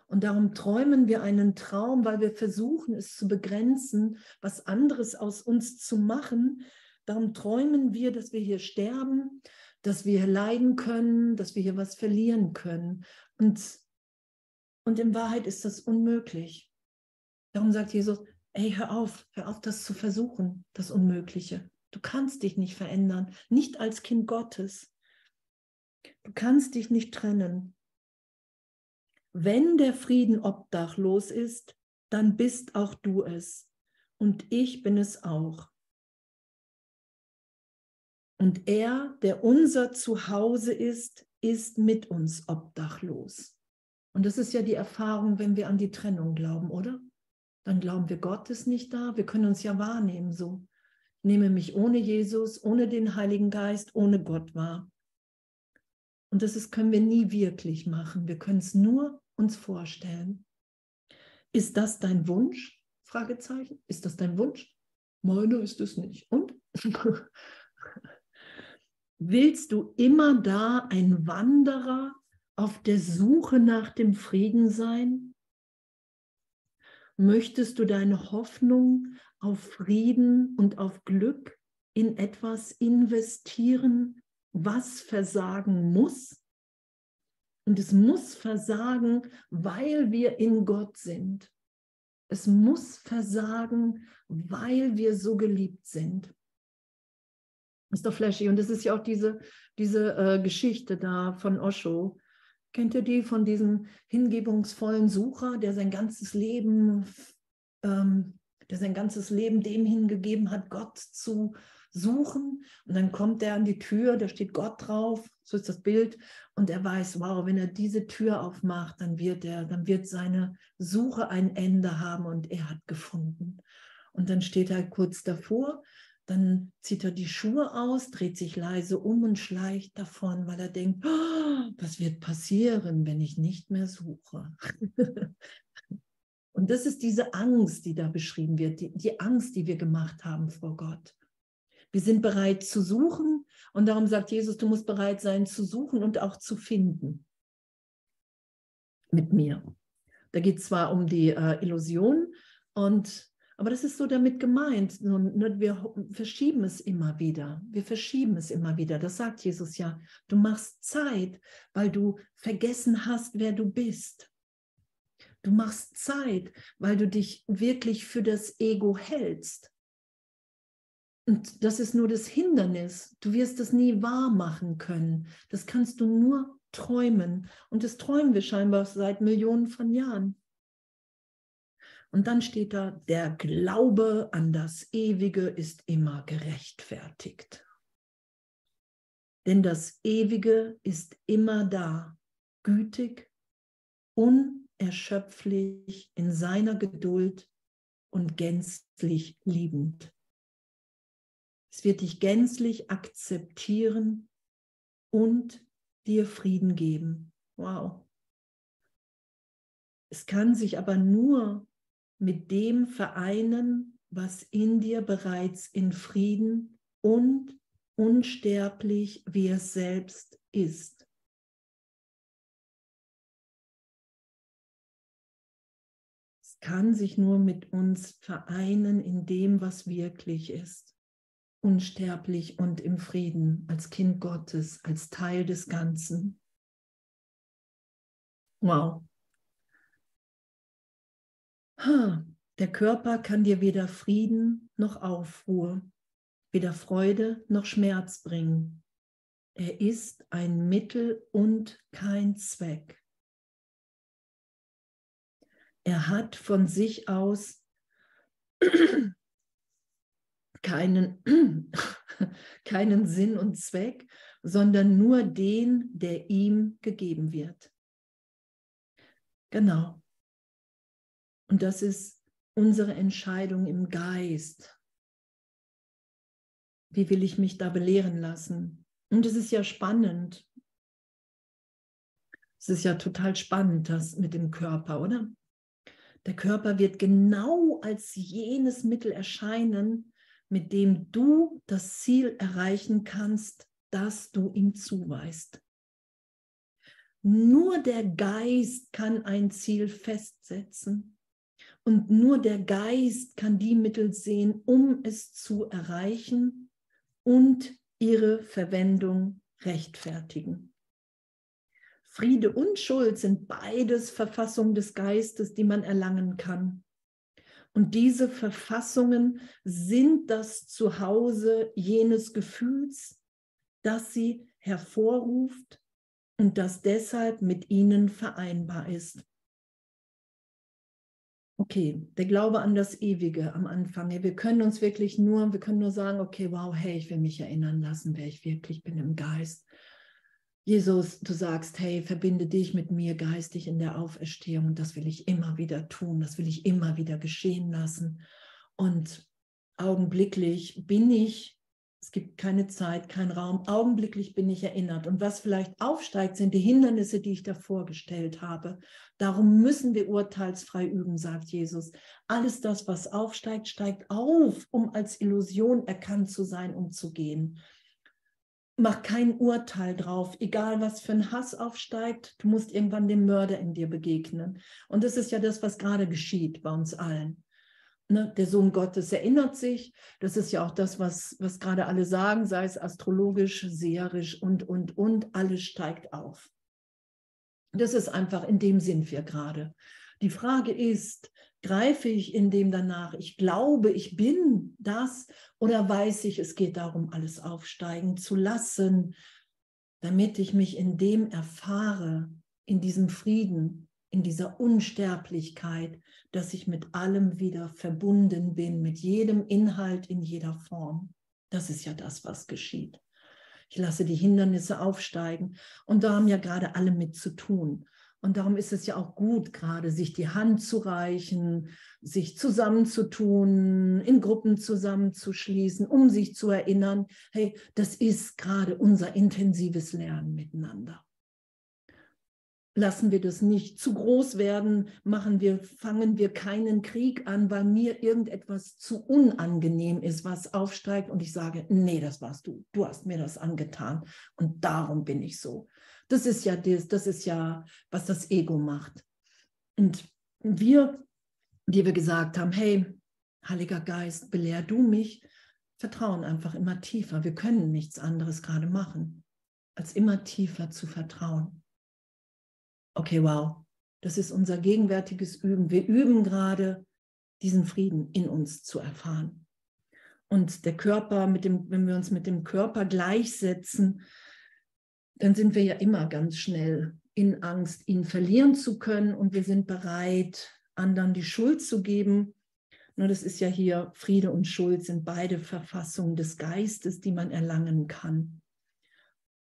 Und darum träumen wir einen Traum, weil wir versuchen, es zu begrenzen, was anderes aus uns zu machen. Darum träumen wir, dass wir hier sterben, dass wir leiden können, dass wir hier was verlieren können. Und, und in Wahrheit ist das unmöglich. Darum sagt Jesus, ey, hör auf, hör auf, das zu versuchen, das Unmögliche. Du kannst dich nicht verändern, nicht als Kind Gottes. Du kannst dich nicht trennen. Wenn der Frieden obdachlos ist, dann bist auch du es. Und ich bin es auch. Und er, der unser Zuhause ist, ist mit uns obdachlos. Und das ist ja die Erfahrung, wenn wir an die Trennung glauben, oder? Dann glauben wir, Gott ist nicht da. Wir können uns ja wahrnehmen so. Ich nehme mich ohne Jesus, ohne den Heiligen Geist, ohne Gott wahr. Und das ist, können wir nie wirklich machen. Wir können es nur uns vorstellen. Ist das dein Wunsch? Fragezeichen. Ist das dein Wunsch? Meiner ist es nicht. Und? Willst du immer da ein Wanderer auf der Suche nach dem Frieden sein? Möchtest du deine Hoffnung auf Frieden und auf Glück in etwas investieren, was versagen muss? Und es muss versagen, weil wir in Gott sind. Es muss versagen, weil wir so geliebt sind. Ist doch flashy. Und es ist ja auch diese, diese äh, Geschichte da von Osho. Kennt ihr die von diesem hingebungsvollen Sucher, der sein ganzes Leben, ähm, der sein ganzes Leben dem hingegeben hat, Gott zu suchen. Und dann kommt er an die Tür, da steht Gott drauf, so ist das Bild. Und er weiß, wow, wenn er diese Tür aufmacht, dann wird er, dann wird seine Suche ein Ende haben und er hat gefunden. Und dann steht er kurz davor, dann zieht er die Schuhe aus, dreht sich leise um und schleicht davon, weil er denkt, oh, was wird passieren, wenn ich nicht mehr suche? [laughs] und das ist diese Angst, die da beschrieben wird, die, die Angst, die wir gemacht haben vor Gott. Wir sind bereit zu suchen und darum sagt Jesus, du musst bereit sein zu suchen und auch zu finden. Mit mir. Da geht es zwar um die äh, Illusion und aber das ist so damit gemeint. Ne, wir verschieben es immer wieder. Wir verschieben es immer wieder. Das sagt Jesus ja. Du machst Zeit, weil du vergessen hast, wer du bist. Du machst Zeit, weil du dich wirklich für das Ego hältst. Und das ist nur das Hindernis. Du wirst es nie wahr machen können. Das kannst du nur träumen. Und das träumen wir scheinbar seit Millionen von Jahren. Und dann steht da, der Glaube an das Ewige ist immer gerechtfertigt. Denn das Ewige ist immer da, gütig, unerschöpflich in seiner Geduld und gänzlich liebend. Es wird dich gänzlich akzeptieren und dir Frieden geben. Wow. Es kann sich aber nur mit dem vereinen, was in dir bereits in Frieden und unsterblich wie es selbst ist. Es kann sich nur mit uns vereinen in dem, was wirklich ist unsterblich und im Frieden, als Kind Gottes, als Teil des Ganzen. Wow. Der Körper kann dir weder Frieden noch Aufruhr, weder Freude noch Schmerz bringen. Er ist ein Mittel und kein Zweck. Er hat von sich aus [clears throat] keinen, [clears throat] keinen Sinn und Zweck, sondern nur den, der ihm gegeben wird. Genau. Und das ist unsere Entscheidung im Geist. Wie will ich mich da belehren lassen? Und es ist ja spannend. Es ist ja total spannend, das mit dem Körper, oder? Der Körper wird genau als jenes Mittel erscheinen, mit dem du das Ziel erreichen kannst, das du ihm zuweist. Nur der Geist kann ein Ziel festsetzen und nur der Geist kann die Mittel sehen, um es zu erreichen und ihre Verwendung rechtfertigen. Friede und Schuld sind beides Verfassungen des Geistes, die man erlangen kann. Und diese Verfassungen sind das Zuhause jenes Gefühls, das sie hervorruft und das deshalb mit ihnen vereinbar ist. Okay, der Glaube an das Ewige am Anfang. Wir können uns wirklich nur, wir können nur sagen, okay, wow, hey, ich will mich erinnern lassen, wer ich wirklich bin im Geist. Jesus, du sagst, hey, verbinde dich mit mir geistig in der Auferstehung. Und das will ich immer wieder tun, das will ich immer wieder geschehen lassen. Und augenblicklich bin ich es gibt keine Zeit, kein Raum. Augenblicklich bin ich erinnert. Und was vielleicht aufsteigt, sind die Hindernisse, die ich davor gestellt habe. Darum müssen wir urteilsfrei üben, sagt Jesus. Alles das, was aufsteigt, steigt auf, um als Illusion erkannt zu sein, um zu gehen. Mach kein Urteil drauf, egal was für ein Hass aufsteigt, du musst irgendwann dem Mörder in dir begegnen. Und das ist ja das, was gerade geschieht bei uns allen. Ne, der Sohn Gottes erinnert sich. Das ist ja auch das, was, was gerade alle sagen, sei es astrologisch, seherisch und, und, und. Alles steigt auf. Das ist einfach, in dem sind wir gerade. Die Frage ist, greife ich in dem danach, ich glaube, ich bin das, oder weiß ich, es geht darum, alles aufsteigen zu lassen, damit ich mich in dem erfahre, in diesem Frieden, in dieser Unsterblichkeit, dass ich mit allem wieder verbunden bin, mit jedem Inhalt in jeder Form. Das ist ja das, was geschieht. Ich lasse die Hindernisse aufsteigen und da haben ja gerade alle mit zu tun. Und darum ist es ja auch gut, gerade sich die Hand zu reichen, sich zusammenzutun, in Gruppen zusammenzuschließen, um sich zu erinnern, hey, das ist gerade unser intensives Lernen miteinander lassen wir das nicht zu groß werden, machen wir, fangen wir keinen Krieg an, weil mir irgendetwas zu unangenehm ist, was aufsteigt und ich sage, nee, das warst du, du hast mir das angetan und darum bin ich so. Das ist ja das, das ist ja, was das Ego macht. Und wir, die wir gesagt haben, hey, Heiliger Geist, belehr du mich, vertrauen einfach immer tiefer. Wir können nichts anderes gerade machen, als immer tiefer zu vertrauen okay, wow, das ist unser gegenwärtiges Üben. Wir üben gerade, diesen Frieden in uns zu erfahren. Und der Körper, mit dem, wenn wir uns mit dem Körper gleichsetzen, dann sind wir ja immer ganz schnell in Angst, ihn verlieren zu können und wir sind bereit, anderen die Schuld zu geben. Nur das ist ja hier, Friede und Schuld sind beide Verfassungen des Geistes, die man erlangen kann.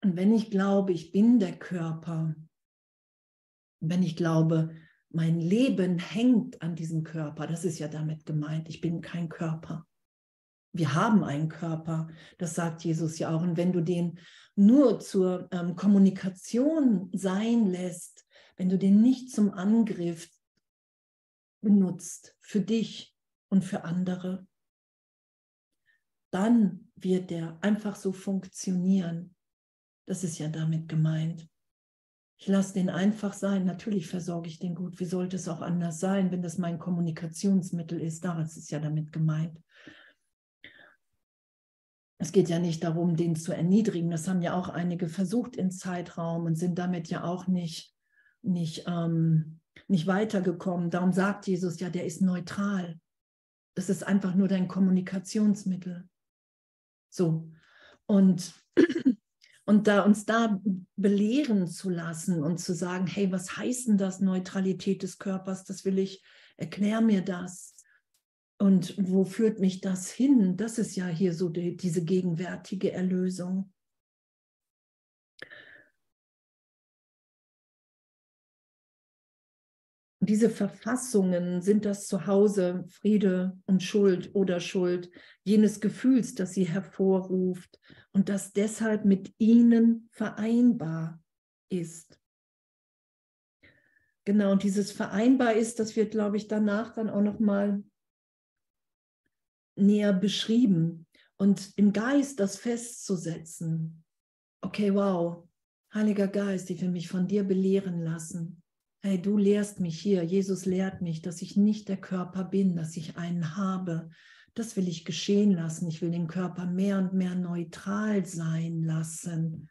Und wenn ich glaube, ich bin der Körper, wenn ich glaube, mein Leben hängt an diesem Körper, das ist ja damit gemeint, ich bin kein Körper. Wir haben einen Körper, das sagt Jesus ja auch. Und wenn du den nur zur ähm, Kommunikation sein lässt, wenn du den nicht zum Angriff benutzt für dich und für andere, dann wird der einfach so funktionieren. Das ist ja damit gemeint. Ich lasse den einfach sein. Natürlich versorge ich den gut. Wie sollte es auch anders sein, wenn das mein Kommunikationsmittel ist? Das ist ja damit gemeint. Es geht ja nicht darum, den zu erniedrigen. Das haben ja auch einige versucht in Zeitraum und sind damit ja auch nicht, nicht, ähm, nicht weitergekommen. Darum sagt Jesus ja, der ist neutral. Das ist einfach nur dein Kommunikationsmittel. So. Und und da uns da belehren zu lassen und zu sagen, hey, was heißt denn das Neutralität des Körpers? Das will ich, erklär mir das. Und wo führt mich das hin? Das ist ja hier so die, diese gegenwärtige Erlösung. Diese Verfassungen sind das Zuhause Friede und Schuld oder Schuld, jenes Gefühls, das sie hervorruft und das deshalb mit ihnen vereinbar ist. Genau, und dieses vereinbar ist, das wird, glaube ich, danach dann auch noch mal näher beschrieben. Und im Geist das festzusetzen. Okay, wow, Heiliger Geist, ich will mich von dir belehren lassen. Hey, du lehrst mich hier, Jesus lehrt mich, dass ich nicht der Körper bin, dass ich einen habe. Das will ich geschehen lassen. Ich will den Körper mehr und mehr neutral sein lassen.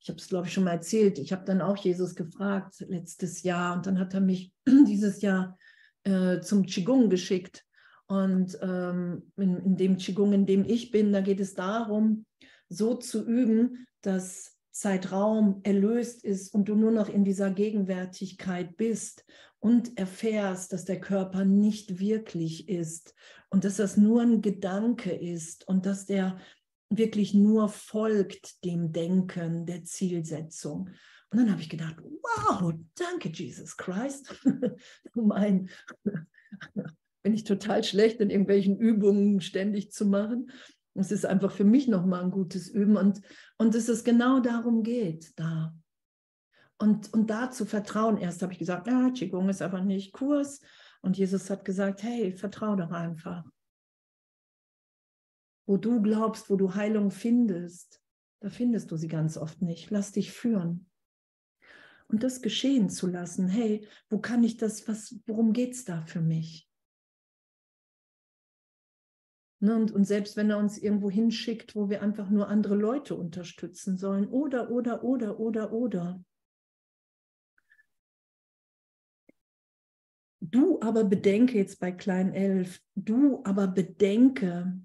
Ich habe es, glaube ich, schon mal erzählt. Ich habe dann auch Jesus gefragt letztes Jahr und dann hat er mich [clears throat] dieses Jahr äh, zum Qigong geschickt. Und ähm, in, in dem Qigong, in dem ich bin, da geht es darum, so zu üben, dass Zeitraum erlöst ist und du nur noch in dieser Gegenwärtigkeit bist und erfährst, dass der Körper nicht wirklich ist und dass das nur ein Gedanke ist und dass der wirklich nur folgt dem Denken, der Zielsetzung. Und dann habe ich gedacht, wow, danke Jesus Christ. [laughs] mein, [laughs] bin ich total schlecht in irgendwelchen Übungen ständig zu machen. Es ist einfach für mich nochmal ein gutes Üben und, und dass es genau darum geht, da. Und, und da zu vertrauen. Erst habe ich gesagt, ja, Qigong ist aber nicht Kurs. Und Jesus hat gesagt, hey, vertrau doch einfach. Wo du glaubst, wo du Heilung findest, da findest du sie ganz oft nicht. Lass dich führen. Und das geschehen zu lassen. Hey, wo kann ich das, was, worum geht es da für mich? Ne, und, und selbst wenn er uns irgendwo hinschickt, wo wir einfach nur andere Leute unterstützen sollen, oder, oder, oder, oder, oder. Du aber bedenke jetzt bei Klein 11, du aber bedenke,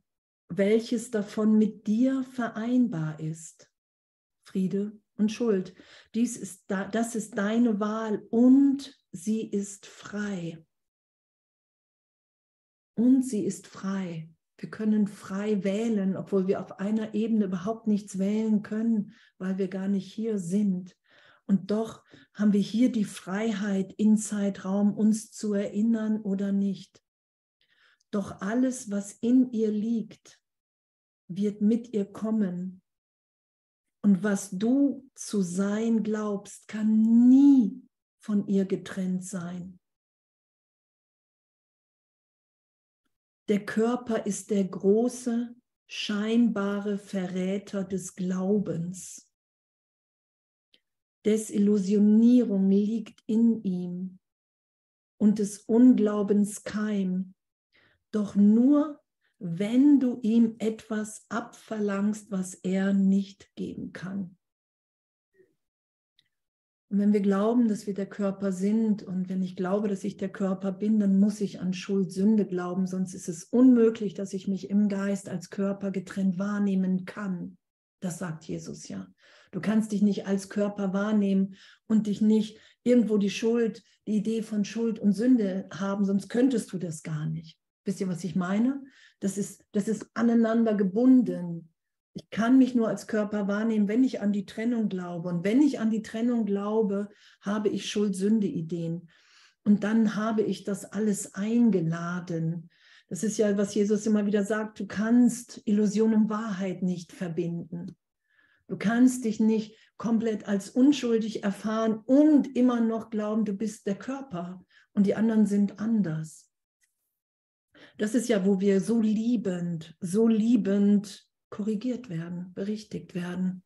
welches davon mit dir vereinbar ist. Friede und Schuld. Dies ist da, das ist deine Wahl und sie ist frei. Und sie ist frei. Wir können frei wählen, obwohl wir auf einer Ebene überhaupt nichts wählen können, weil wir gar nicht hier sind. Und doch haben wir hier die Freiheit, in Zeitraum uns zu erinnern oder nicht. Doch alles, was in ihr liegt, wird mit ihr kommen. Und was du zu sein glaubst, kann nie von ihr getrennt sein. Der Körper ist der große, scheinbare Verräter des Glaubens. Desillusionierung liegt in ihm und des Unglaubens Keim. Doch nur, wenn du ihm etwas abverlangst, was er nicht geben kann. Und wenn wir glauben, dass wir der Körper sind und wenn ich glaube, dass ich der Körper bin, dann muss ich an Schuld, Sünde glauben, sonst ist es unmöglich, dass ich mich im Geist als Körper getrennt wahrnehmen kann. Das sagt Jesus ja. Du kannst dich nicht als Körper wahrnehmen und dich nicht irgendwo die Schuld, die Idee von Schuld und Sünde haben, sonst könntest du das gar nicht. Wisst ihr, was ich meine? Das ist, das ist aneinander gebunden. Ich kann mich nur als Körper wahrnehmen, wenn ich an die Trennung glaube. Und wenn ich an die Trennung glaube, habe ich Schuld-Sünde-Ideen. Und dann habe ich das alles eingeladen. Das ist ja, was Jesus immer wieder sagt, du kannst Illusion und Wahrheit nicht verbinden. Du kannst dich nicht komplett als unschuldig erfahren und immer noch glauben, du bist der Körper und die anderen sind anders. Das ist ja, wo wir so liebend, so liebend korrigiert werden, berichtigt werden.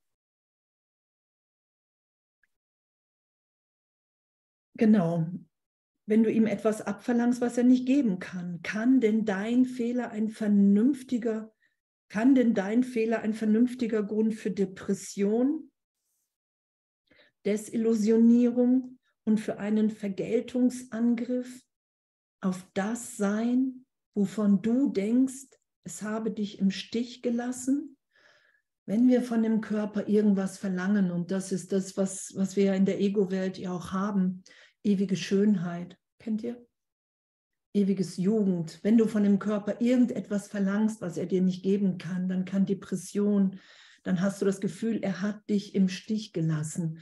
Genau. Wenn du ihm etwas abverlangst, was er nicht geben kann, kann denn dein Fehler ein vernünftiger, kann denn dein Fehler ein vernünftiger Grund für Depression, Desillusionierung und für einen Vergeltungsangriff auf das sein, wovon du denkst, es habe dich im Stich gelassen. Wenn wir von dem Körper irgendwas verlangen, und das ist das, was, was wir ja in der Ego-Welt ja auch haben, ewige Schönheit, kennt ihr? Ewiges Jugend. Wenn du von dem Körper irgendetwas verlangst, was er dir nicht geben kann, dann kann Depression, dann hast du das Gefühl, er hat dich im Stich gelassen.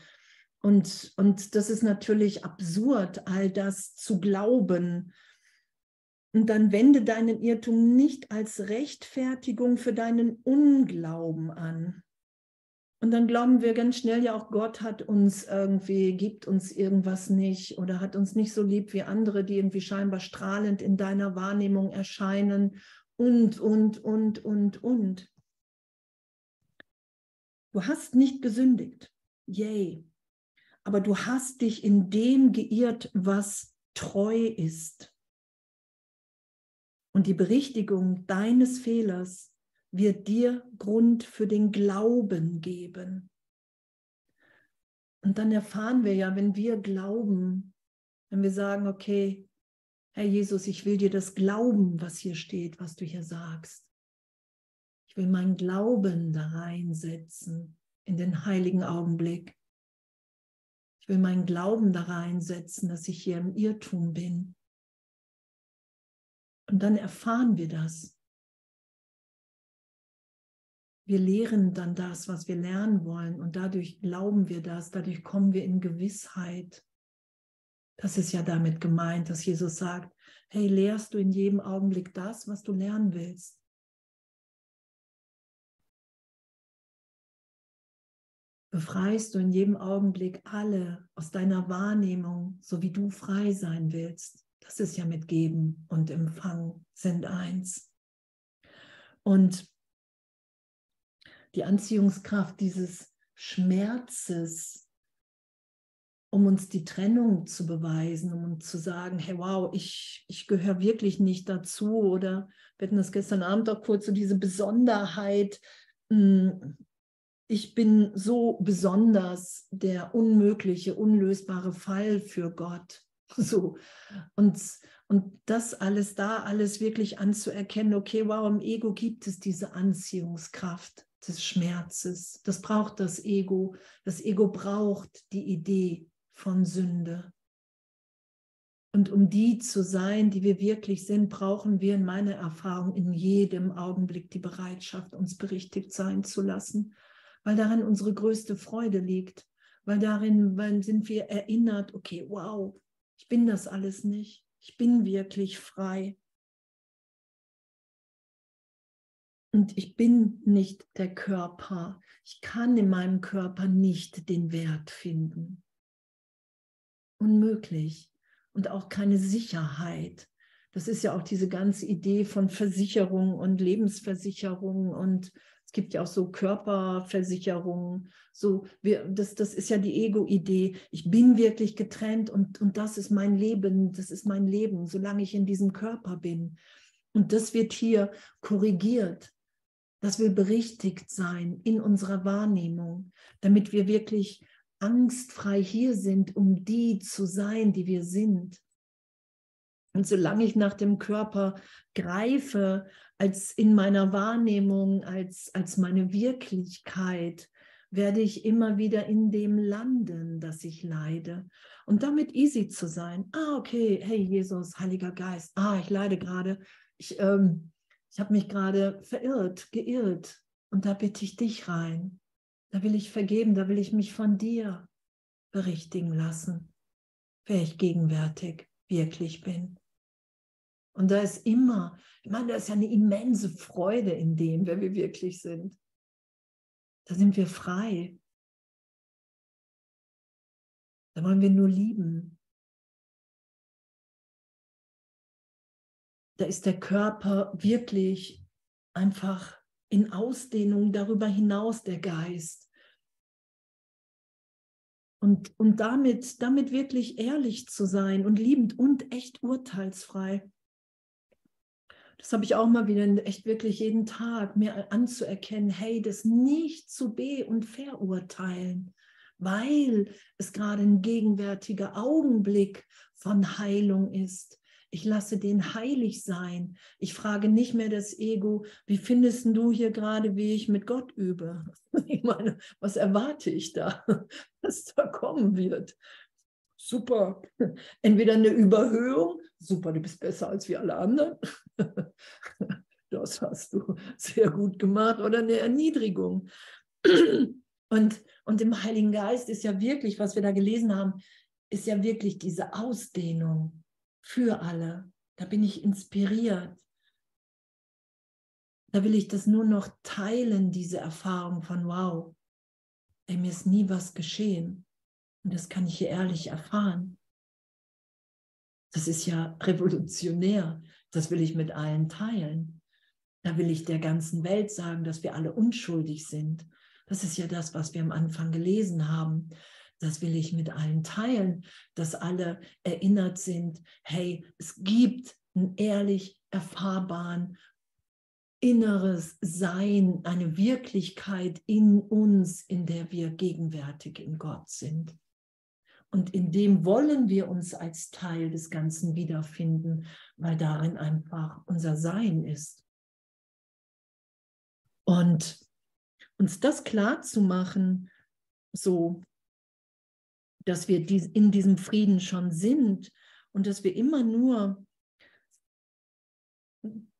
Und, und das ist natürlich absurd, all das zu glauben, und dann wende deinen Irrtum nicht als Rechtfertigung für deinen Unglauben an. Und dann glauben wir ganz schnell ja auch, Gott hat uns irgendwie, gibt uns irgendwas nicht oder hat uns nicht so lieb wie andere, die irgendwie scheinbar strahlend in deiner Wahrnehmung erscheinen und, und, und, und, und. Du hast nicht gesündigt. Yay. Aber du hast dich in dem geirrt, was treu ist. Und die Berichtigung deines Fehlers wird dir Grund für den Glauben geben. Und dann erfahren wir ja, wenn wir glauben, wenn wir sagen, okay, Herr Jesus, ich will dir das glauben, was hier steht, was du hier sagst. Ich will meinen Glauben da reinsetzen in den heiligen Augenblick. Ich will meinen Glauben da reinsetzen, dass ich hier im Irrtum bin. Und dann erfahren wir das wir lehren dann das, was wir lernen wollen und dadurch glauben wir das, dadurch kommen wir in Gewissheit. Das ist ja damit gemeint, dass Jesus sagt, hey, lehrst du in jedem Augenblick das, was du lernen willst? Befreist du in jedem Augenblick alle aus deiner Wahrnehmung, so wie du frei sein willst? Das ist ja mit Geben und Empfang sind eins. Und die Anziehungskraft dieses Schmerzes, um uns die Trennung zu beweisen, um uns zu sagen, hey wow, ich, ich gehöre wirklich nicht dazu. Oder wir hatten das gestern Abend auch kurz, so diese Besonderheit, hm, ich bin so besonders der unmögliche, unlösbare Fall für Gott. [laughs] So. Und, und das alles da, alles wirklich anzuerkennen, okay, wow, im Ego gibt es diese Anziehungskraft des Schmerzes. Das braucht das Ego. Das Ego braucht die Idee von Sünde. Und um die zu sein, die wir wirklich sind, brauchen wir in meiner Erfahrung in jedem Augenblick die Bereitschaft, uns berichtigt sein zu lassen, weil darin unsere größte Freude liegt, weil darin weil sind wir erinnert, okay, wow, ich bin das alles nicht, ich bin wirklich frei. Und ich bin nicht der Körper. Ich kann in meinem Körper nicht den Wert finden. Unmöglich. Und auch keine Sicherheit. Das ist ja auch diese ganze Idee von Versicherung und Lebensversicherung und gibt ja auch so Körperversicherungen. So, wir, das, das ist ja die Ego-Idee. Ich bin wirklich getrennt und, und das ist mein Leben, das ist mein Leben, solange ich in diesem Körper bin. Und das wird hier korrigiert dass wir berichtigt sein in unserer Wahrnehmung, damit wir wirklich angstfrei hier sind, um die zu sein, die wir sind. Und solange ich nach dem Körper greife, als in meiner Wahrnehmung, als, als meine Wirklichkeit, werde ich immer wieder in dem landen, dass ich leide. Und damit easy zu sein. Ah, okay, hey Jesus, Heiliger Geist, ah, ich leide gerade. Ich, ähm, ich habe mich gerade verirrt, geirrt und da bitte ich dich rein. Da will ich vergeben, da will ich mich von dir berichtigen lassen, wer ich gegenwärtig wirklich bin. Und da ist immer, ich meine, da ist ja eine immense Freude in dem, wer wir wirklich sind. Da sind wir frei. Da wollen wir nur lieben. da ist der Körper wirklich einfach in Ausdehnung darüber hinaus der Geist. Und, und damit, damit wirklich ehrlich zu sein und liebend und echt urteilsfrei. Das habe ich auch mal wieder echt wirklich jeden Tag mir anzuerkennen, hey, das nicht zu be- und verurteilen, weil es gerade ein gegenwärtiger Augenblick von Heilung ist, ich lasse den heilig sein. Ich frage nicht mehr das Ego, wie findest du hier gerade, wie ich mit Gott übe? [laughs] Ich meine, was erwarte ich da, [laughs] was da kommen wird? Super. [laughs] Entweder eine Überhöhung, super, du bist besser als wir alle anderen. [laughs] Das hast du sehr gut gemacht. Oder eine Erniedrigung. [clears throat] Und, und im Heiligen Geist ist ja wirklich, was wir da gelesen haben, ist ja wirklich diese Ausdehnung für alle. Da bin ich inspiriert. Da will ich das nur noch teilen, diese Erfahrung von wow. ey, mir ist nie was geschehen. Und das kann ich hier ehrlich erfahren. Das ist ja revolutionär. Das will ich mit allen teilen. Da will ich der ganzen Welt sagen, dass wir alle unschuldig sind. Das ist ja das, was wir am Anfang gelesen haben. Das will ich mit allen teilen, dass alle erinnert sind, hey, es gibt einen ehrlich erfahrbaren inneres Sein, eine Wirklichkeit in uns, in der wir gegenwärtig in Gott sind. Und in dem wollen wir uns als Teil des Ganzen wiederfinden, weil darin einfach unser Sein ist. Und uns das klar zu machen, so dass wir in diesem Frieden schon sind und dass wir immer nur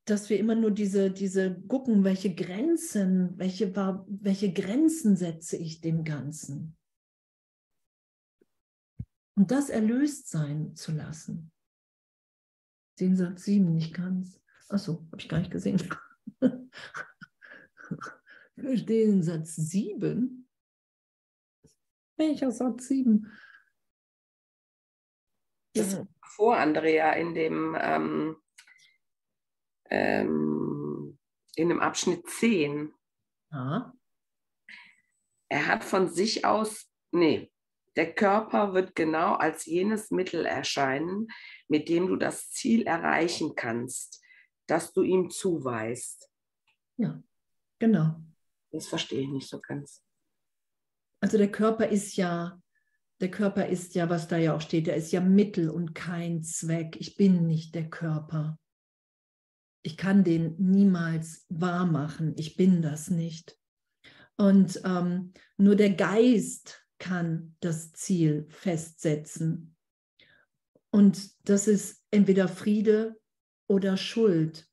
dass wir immer nur diese, diese gucken, welche Grenzen, welche, welche Grenzen setze ich dem Ganzen. Und das erlöst sein zu lassen. Den Satz 7 nicht ganz. Achso, habe ich gar nicht gesehen. [laughs] den Satz 7. Welcher Satz 7? Das vor Andrea in dem ähm, ähm, in dem Abschnitt 10. Ja. Er hat von sich aus, nee, der Körper wird genau als jenes Mittel erscheinen, mit dem du das Ziel erreichen kannst, das du ihm zuweist. Ja, genau. Das verstehe ich nicht so ganz. Also der Körper ist ja, der Körper ist ja, was da ja auch steht, der ist ja Mittel und kein Zweck. Ich bin nicht der Körper ich kann den niemals wahr machen. Ich bin das nicht. Und ähm, nur der Geist kann das Ziel festsetzen. Und das ist entweder Friede oder Schuld.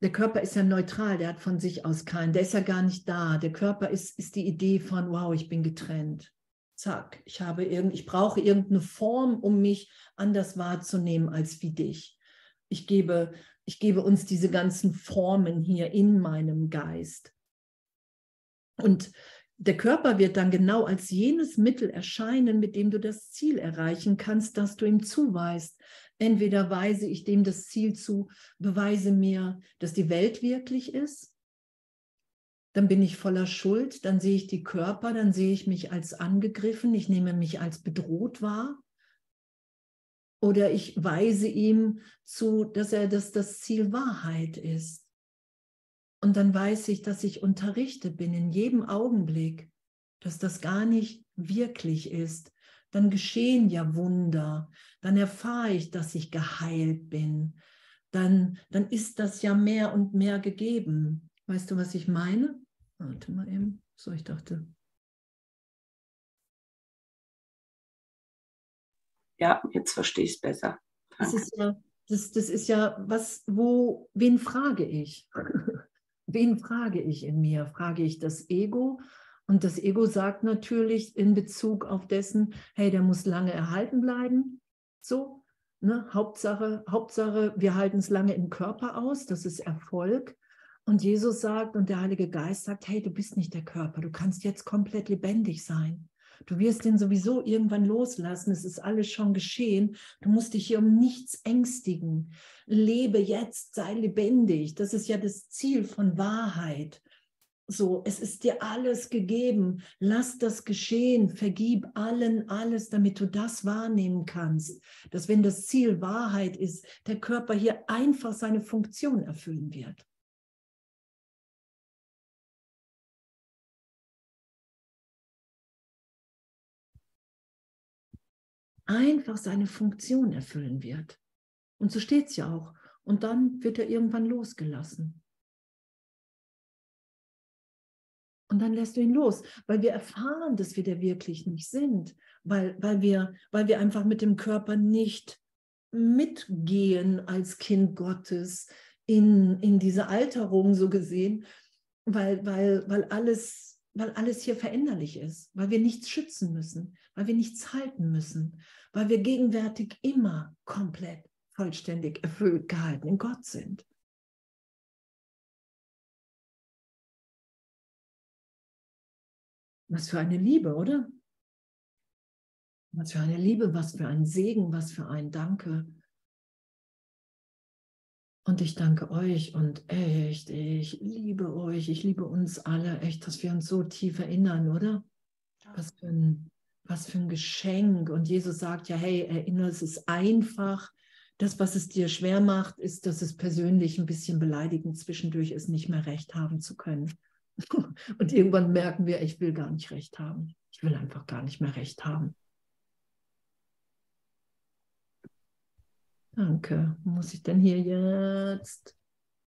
Der Körper ist ja neutral, der hat von sich aus keinen, der ist ja gar nicht da. Der Körper ist, ist die Idee von, wow, ich bin getrennt. Zack, ich, habe irgend, ich brauche irgendeine Form, um mich anders wahrzunehmen als wie dich ich gebe, ich gebe uns diese ganzen Formen hier in meinem Geist. Und der Körper wird dann genau als jenes Mittel erscheinen, mit dem du das Ziel erreichen kannst, das du ihm zuweist. Entweder weise ich dem das Ziel zu, beweise mir, dass die Welt wirklich ist. Dann bin ich voller Schuld, dann sehe ich die Körper, dann sehe ich mich als angegriffen, ich nehme mich als bedroht wahr. Oder ich weise ihm zu, dass er dass das Ziel Wahrheit ist. Und dann weiß ich, dass ich unterrichtet bin in jedem Augenblick, dass das gar nicht wirklich ist. Dann geschehen ja Wunder. Dann erfahre ich, dass ich geheilt bin. Dann, dann ist das ja mehr und mehr gegeben. Weißt du, was ich meine? Warte mal eben. So, ich dachte, Ja, jetzt verstehe ich es besser. Das ist ja, das, das ist ja was, wo, wen frage ich? Wen frage ich in mir? Frage ich das Ego? Und das Ego sagt natürlich in Bezug auf dessen, hey, der muss lange erhalten bleiben. So, ne? Hauptsache, Hauptsache, wir halten es lange im Körper aus, das ist Erfolg. Und Jesus sagt und der Heilige Geist sagt, hey, du bist nicht der Körper, du kannst jetzt komplett lebendig sein. Du wirst den sowieso irgendwann loslassen. Es ist alles schon geschehen. Du musst dich hier um nichts ängstigen. Lebe jetzt, sei lebendig. Das ist ja das Ziel von Wahrheit. So, es ist dir alles gegeben. Lass das geschehen. Vergib allen alles, damit du das wahrnehmen kannst. Dass wenn das Ziel Wahrheit ist, der Körper hier einfach seine Funktion erfüllen wird. Einfach seine Funktion erfüllen wird. Und so steht es ja auch. Und dann wird er irgendwann losgelassen. Und dann lässt du ihn los, weil wir erfahren, dass wir der wirklich nicht sind, weil, weil, wir, weil wir einfach mit dem Körper nicht mitgehen als Kind Gottes in, in diese Alterung so gesehen, weil, weil, weil, alles, weil alles hier veränderlich ist, weil wir nichts schützen müssen, weil wir nichts halten müssen, weil wir gegenwärtig immer komplett, vollständig erfüllt gehalten in Gott sind. Was für eine Liebe, oder? Was für eine Liebe, was für ein Segen, was für ein Danke. Und ich danke euch und echt, ich liebe euch, ich liebe uns alle, echt, dass wir uns so tief erinnern, oder? Was für ein, was für ein Geschenk. Und Jesus sagt ja, hey, erinnere, es ist einfach. Das, was es dir schwer macht, ist, dass es persönlich ein bisschen beleidigend zwischendurch ist, nicht mehr recht haben zu können. [laughs] Und irgendwann merken wir, ich will gar nicht recht haben. Ich will einfach gar nicht mehr recht haben. Danke. Muss ich denn hier jetzt?